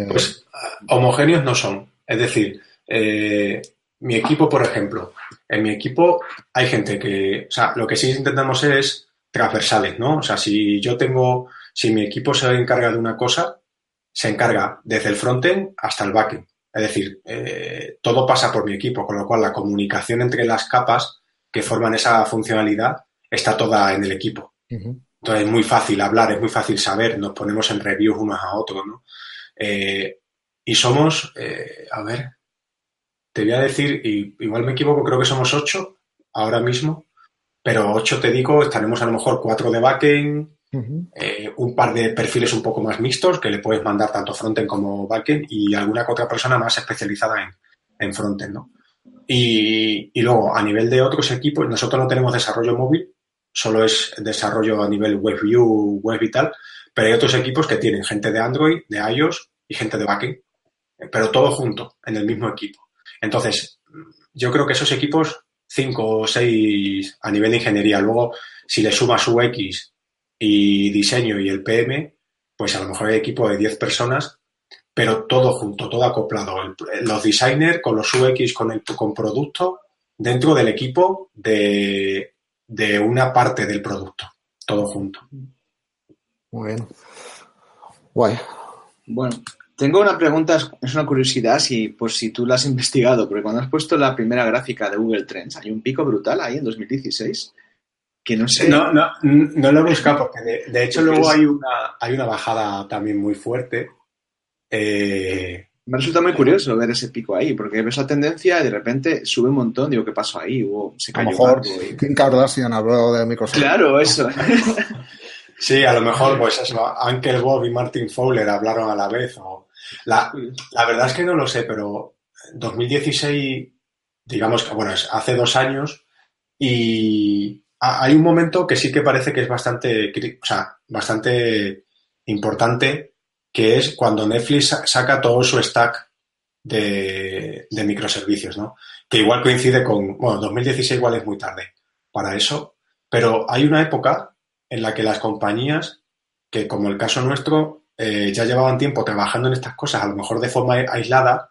Pues homogéneos no son. Es decir, eh, mi equipo, por ejemplo, en mi equipo hay gente que, o sea, lo que sí intentamos es transversales, ¿no? O sea, si yo tengo, si mi equipo se encarga de una cosa, se encarga desde el frontend hasta el backend. Es decir, eh, todo pasa por mi equipo, con lo cual la comunicación entre las capas que forman esa funcionalidad está toda en el equipo. Entonces es muy fácil hablar, es muy fácil saber, nos ponemos en reviews unos a otros, ¿no? Eh, y somos, eh, a ver, te voy a decir, y igual me equivoco, creo que somos ocho ahora mismo, pero ocho te digo, estaremos a lo mejor cuatro de backend, eh, un par de perfiles un poco más mixtos que le puedes mandar tanto frontend como backend y alguna que otra persona más especializada en, en frontend, ¿no? Y, y luego, a nivel de otros equipos, nosotros no tenemos desarrollo móvil, solo es desarrollo a nivel WebView, web y tal, pero hay otros equipos que tienen gente de Android, de iOS y gente de backend, pero todo junto, en el mismo equipo. Entonces, yo creo que esos equipos, cinco o seis a nivel de ingeniería, luego, si le sumas UX y diseño y el PM, pues a lo mejor hay equipo de 10 personas, pero todo junto, todo acoplado. Los designers con los UX, con, el, con producto, dentro del equipo de, de una parte del producto, todo junto. Muy bien. Guay. Bueno, tengo una pregunta, es- es una curiosidad, si, por si tú la has investigado, porque cuando has puesto la primera gráfica de Google Trends, hay un pico brutal ahí en 2016, que no sé... No, no, no lo he buscado porque de, de hecho luego hay una, hay una bajada también muy fuerte. Eh, Me resulta muy curioso ver ese pico ahí, porque ves la tendencia y de repente sube un montón, digo, ¿qué pasó ahí? Hubo- se A lo cayó mejor y- Kim Kardashian habló de Microsoft. Claro, eso. sí, a lo mejor pues eso, Uncle Bob y Martin Fowler hablaron a la vez. O, la, la verdad es que no lo sé, pero 2016, digamos que, bueno, es hace dos años y ha- hay un momento que sí que parece que es bastante, o sea, bastante importante, que es cuando Netflix sa- saca todo su stack de, de microservicios, ¿no? Que igual coincide con, bueno, 2016 igual es muy tarde para eso, pero hay una época en la que las compañías, que como el caso nuestro, eh, ya llevaban tiempo trabajando en estas cosas, a lo mejor de forma aislada,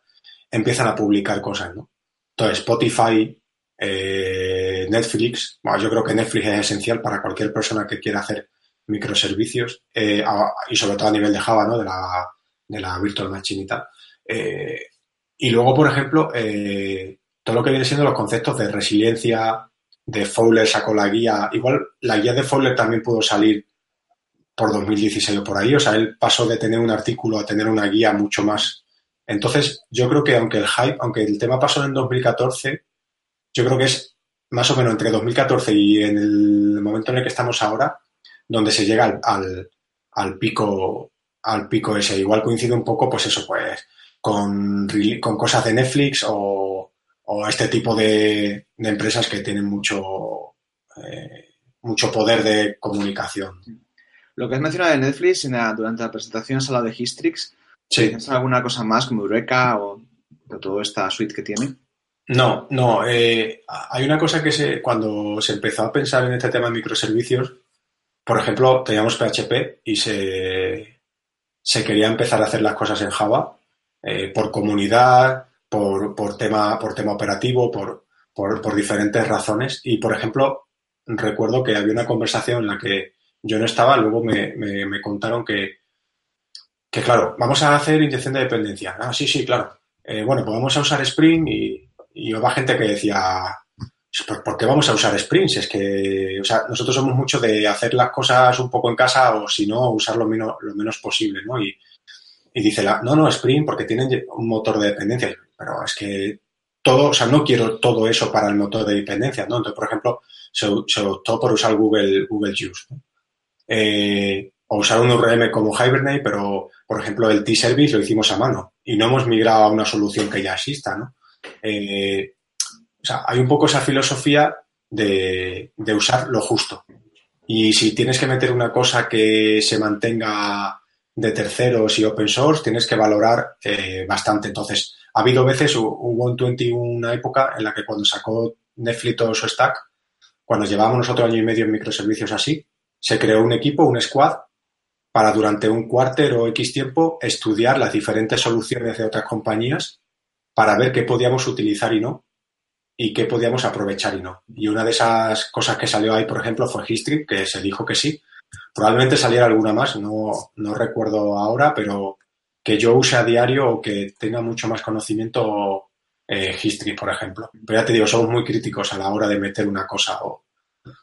empiezan a publicar cosas, ¿no? Entonces, Spotify, eh, Netflix, bueno, yo creo que Netflix es esencial para cualquier persona que quiera hacer microservicios eh, y sobre todo a nivel de Java, ¿no? De la, de la virtual machine y tal. Eh, y luego, por ejemplo, eh, todo lo que viene siendo los conceptos de resiliencia, de Fowler sacó la guía, igual la guía de Fowler también pudo salir por 2016 o por ahí, o sea, él pasó de tener un artículo a tener una guía mucho más. Entonces, yo creo que aunque el hype, aunque el tema pasó en 2014, yo creo que es más o menos entre 2014 y en el momento en el que estamos ahora, donde se llega al, al, al pico al pico ese. Igual coincide un poco, pues eso, pues, con, con cosas de Netflix o, o este tipo de, de empresas que tienen mucho, eh, mucho poder de comunicación. Lo que has mencionado de Netflix en la- durante la presentación has hablado de Histrix. Sí. ¿Tienes alguna cosa más como Eureka o, o toda esta suite que tiene? No, no. eh, hay una cosa que se, cuando se empezó a pensar en este tema de microservicios, por ejemplo, teníamos PHP y se, quería empezar a hacer las cosas en Java eh, por comunidad, por, tema, por tema operativo, por, diferentes razones. Y, por ejemplo, recuerdo que había una conversación en la que yo no estaba, luego me, me, me contaron que, que, claro, vamos a hacer inyección de dependencia. Ah, sí, sí, claro. Eh, bueno, pues vamos a usar Spring y, y hubo gente que decía, ¿por, qué vamos a usar Spring? Si es que, o sea, nosotros somos mucho de hacer las cosas un poco en casa o si no, usar lo menos, lo menos posible, ¿no? Y, y dice la, no, no, Spring porque tienen un motor de dependencia. Pero es que todo, o sea, no quiero todo eso para el motor de dependencia, ¿no? Entonces, por ejemplo, se, optó por usar Google, Google ¿no? Eh, o usar un URM como Hibernate, pero, por ejemplo, el T-Service lo hicimos a mano y no hemos migrado a una solución que ya exista, ¿no? Eh, o sea, hay un poco esa filosofía de, de, usar lo justo. Y si tienes que meter una cosa que se mantenga de terceros y open source, tienes que valorar eh, bastante. Entonces, ha habido veces, hubo en 20 una época en la que cuando sacó Netflix o su stack, cuando llevábamos nosotros año y medio en microservicios así, se creó un equipo, un squad, para durante un cuarter o X tiempo estudiar las diferentes soluciones de otras compañías para ver qué podíamos utilizar y no, y qué podíamos aprovechar y no. Y una de esas cosas que salió ahí, por ejemplo, fue History, que se dijo que sí. Probablemente saliera alguna más, no, no recuerdo ahora, pero que yo use a diario o que tenga mucho más conocimiento eh, History, por ejemplo. Pero ya te digo, somos muy críticos a la hora de meter una cosa o,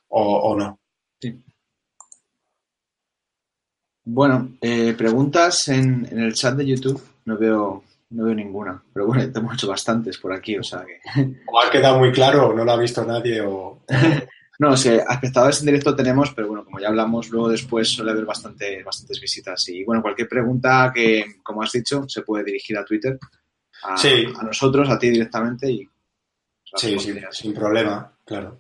o, o no. Sí. Bueno, eh, preguntas en, en, el chat de YouTube. No veo, no veo ninguna. Pero bueno, te hemos hecho bastantes por aquí, o sea que. O ha quedado muy claro, o no lo ha visto nadie, o. no, o sea, espectadores en directo tenemos, pero bueno, como ya hablamos, luego después suele haber bastante, bastantes visitas. Y bueno, cualquier pregunta que, como has dicho, se puede dirigir a Twitter. A, sí. a nosotros, a ti directamente. y Sí, sí, sin problema, claro.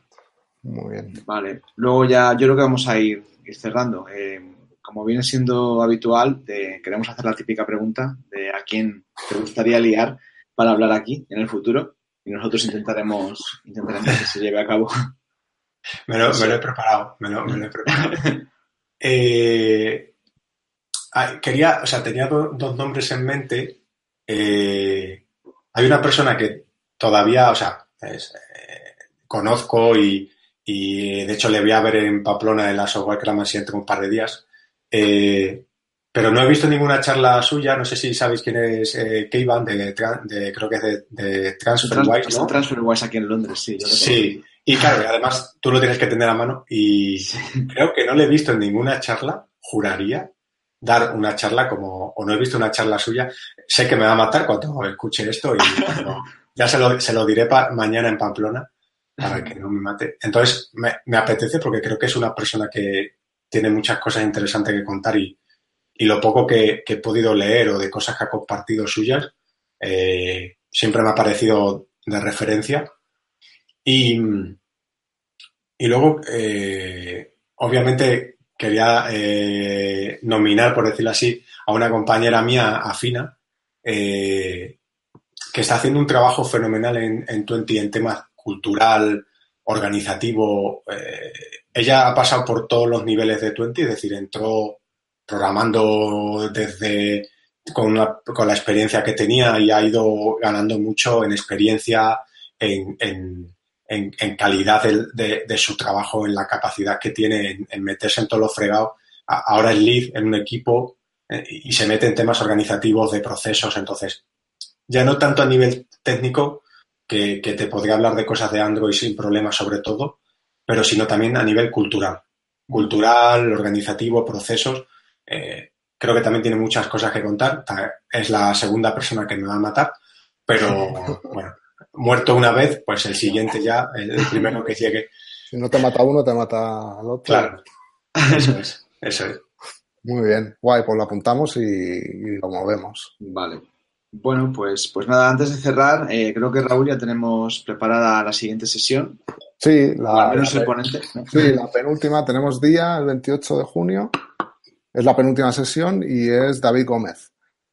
Muy bien. Vale. Luego ya, yo creo que vamos a ir, ir cerrando. Eh, como viene siendo habitual, te, queremos hacer la típica pregunta de a quién te gustaría liar para hablar aquí en el futuro y nosotros intentaremos, intentaremos que se lleve a cabo. Me lo, he preparado, me lo, he preparado. eh, quería, o sea, tenía do, dos nombres en mente. Eh, hay una persona que todavía, o sea, eh, conozco y, y, de hecho le voy a ver en Pamplona en la Software Cramancy entre un par de días. Eh, pero no he visto ninguna charla suya, no sé si sabéis quién es eh, Keivan, de, de, creo que es de, de TransferWise, ¿no? TransferWise aquí en Londres, sí. sí, y claro, además tú lo tienes que tener a mano y creo que no le he visto en ninguna charla, juraría, dar una charla como, o no he visto una charla suya. Sé que me va a matar cuando escuche esto y bueno, ya se lo, se lo diré pa, mañana en Pamplona para que no me mate. Entonces, me, me apetece porque creo que es una persona que, tiene muchas cosas interesantes que contar y, y lo poco que, he podido leer o de cosas que ha compartido suyas eh, siempre me ha parecido de referencia. Y, y luego, eh, obviamente, quería eh, nominar, por decirlo así, a una compañera mía afina que está haciendo un trabajo fenomenal en, en Twenty en temas cultural, organizativo, eh, ella ha pasado por todos los niveles de Twenty, es decir, entró programando desde con, con, la experiencia que tenía y ha ido ganando mucho en experiencia, en, calidad de, de, de, su trabajo, en la capacidad que tiene en, meterse en todo lo fregado. Ahora es lead en un equipo eh, y se mete en temas organizativos de procesos, entonces ya no tanto a nivel técnico, que, que te podría hablar de cosas de Android sin problemas sobre todo, pero sino también a nivel cultural. Cultural, organizativo, procesos. Eh, creo que también tiene muchas cosas que contar. Es la segunda persona que me va a matar, pero bueno, muerto una vez, pues el siguiente ya, el primero que llegue. Si no te mata uno, te mata al otro. Claro, eso es, eso es. Muy bien, guay, pues lo apuntamos y, y lo movemos. Vale. Bueno, pues, pues nada, antes de cerrar, eh, creo que Raúl ya tenemos preparada la siguiente sesión. Sí, la, menos la, el ponente. sí, la penúltima, tenemos día, el 28 de junio, es la penúltima sesión y es David Gómez.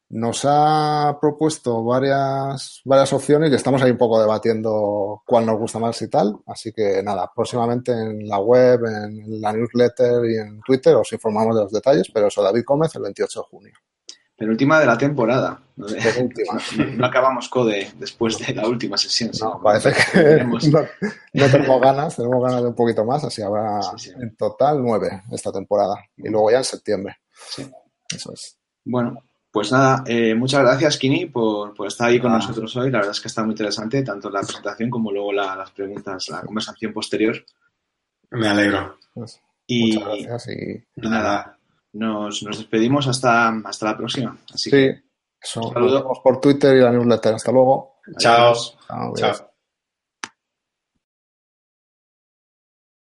nos ha propuesto varias, varias opciones y estamos ahí un poco debatiendo cuál nos gusta más y tal. Así que nada, próximamente en la web, en la newsletter y en Twitter os informamos de los detalles, pero eso, David Gómez, el 28 de junio. Penúltima de la temporada. No, Penúltima. no- no acabamos code después de la última sesión. No, sino parece que tenemos- no, no tenemos ganas, tenemos ganas de un poquito más, así habrá Sí, sí. en total nueve esta temporada. Y luego ya en septiembre. Sí. Eso es. Bueno, pues nada, eh, muchas gracias, Kini, por, por estar ahí con Ah. nosotros hoy. La verdad es que está muy interesante, tanto la presentación como luego la- las preguntas, la conversación posterior. Me alegro. Pues, Y, muchas gracias y nada, nos, nos despedimos hasta, hasta la próxima. Así sí, que, eso. Nos vemos por Twitter y la newsletter. Hasta luego. Chao. adiós. Chao, adiós. Chao.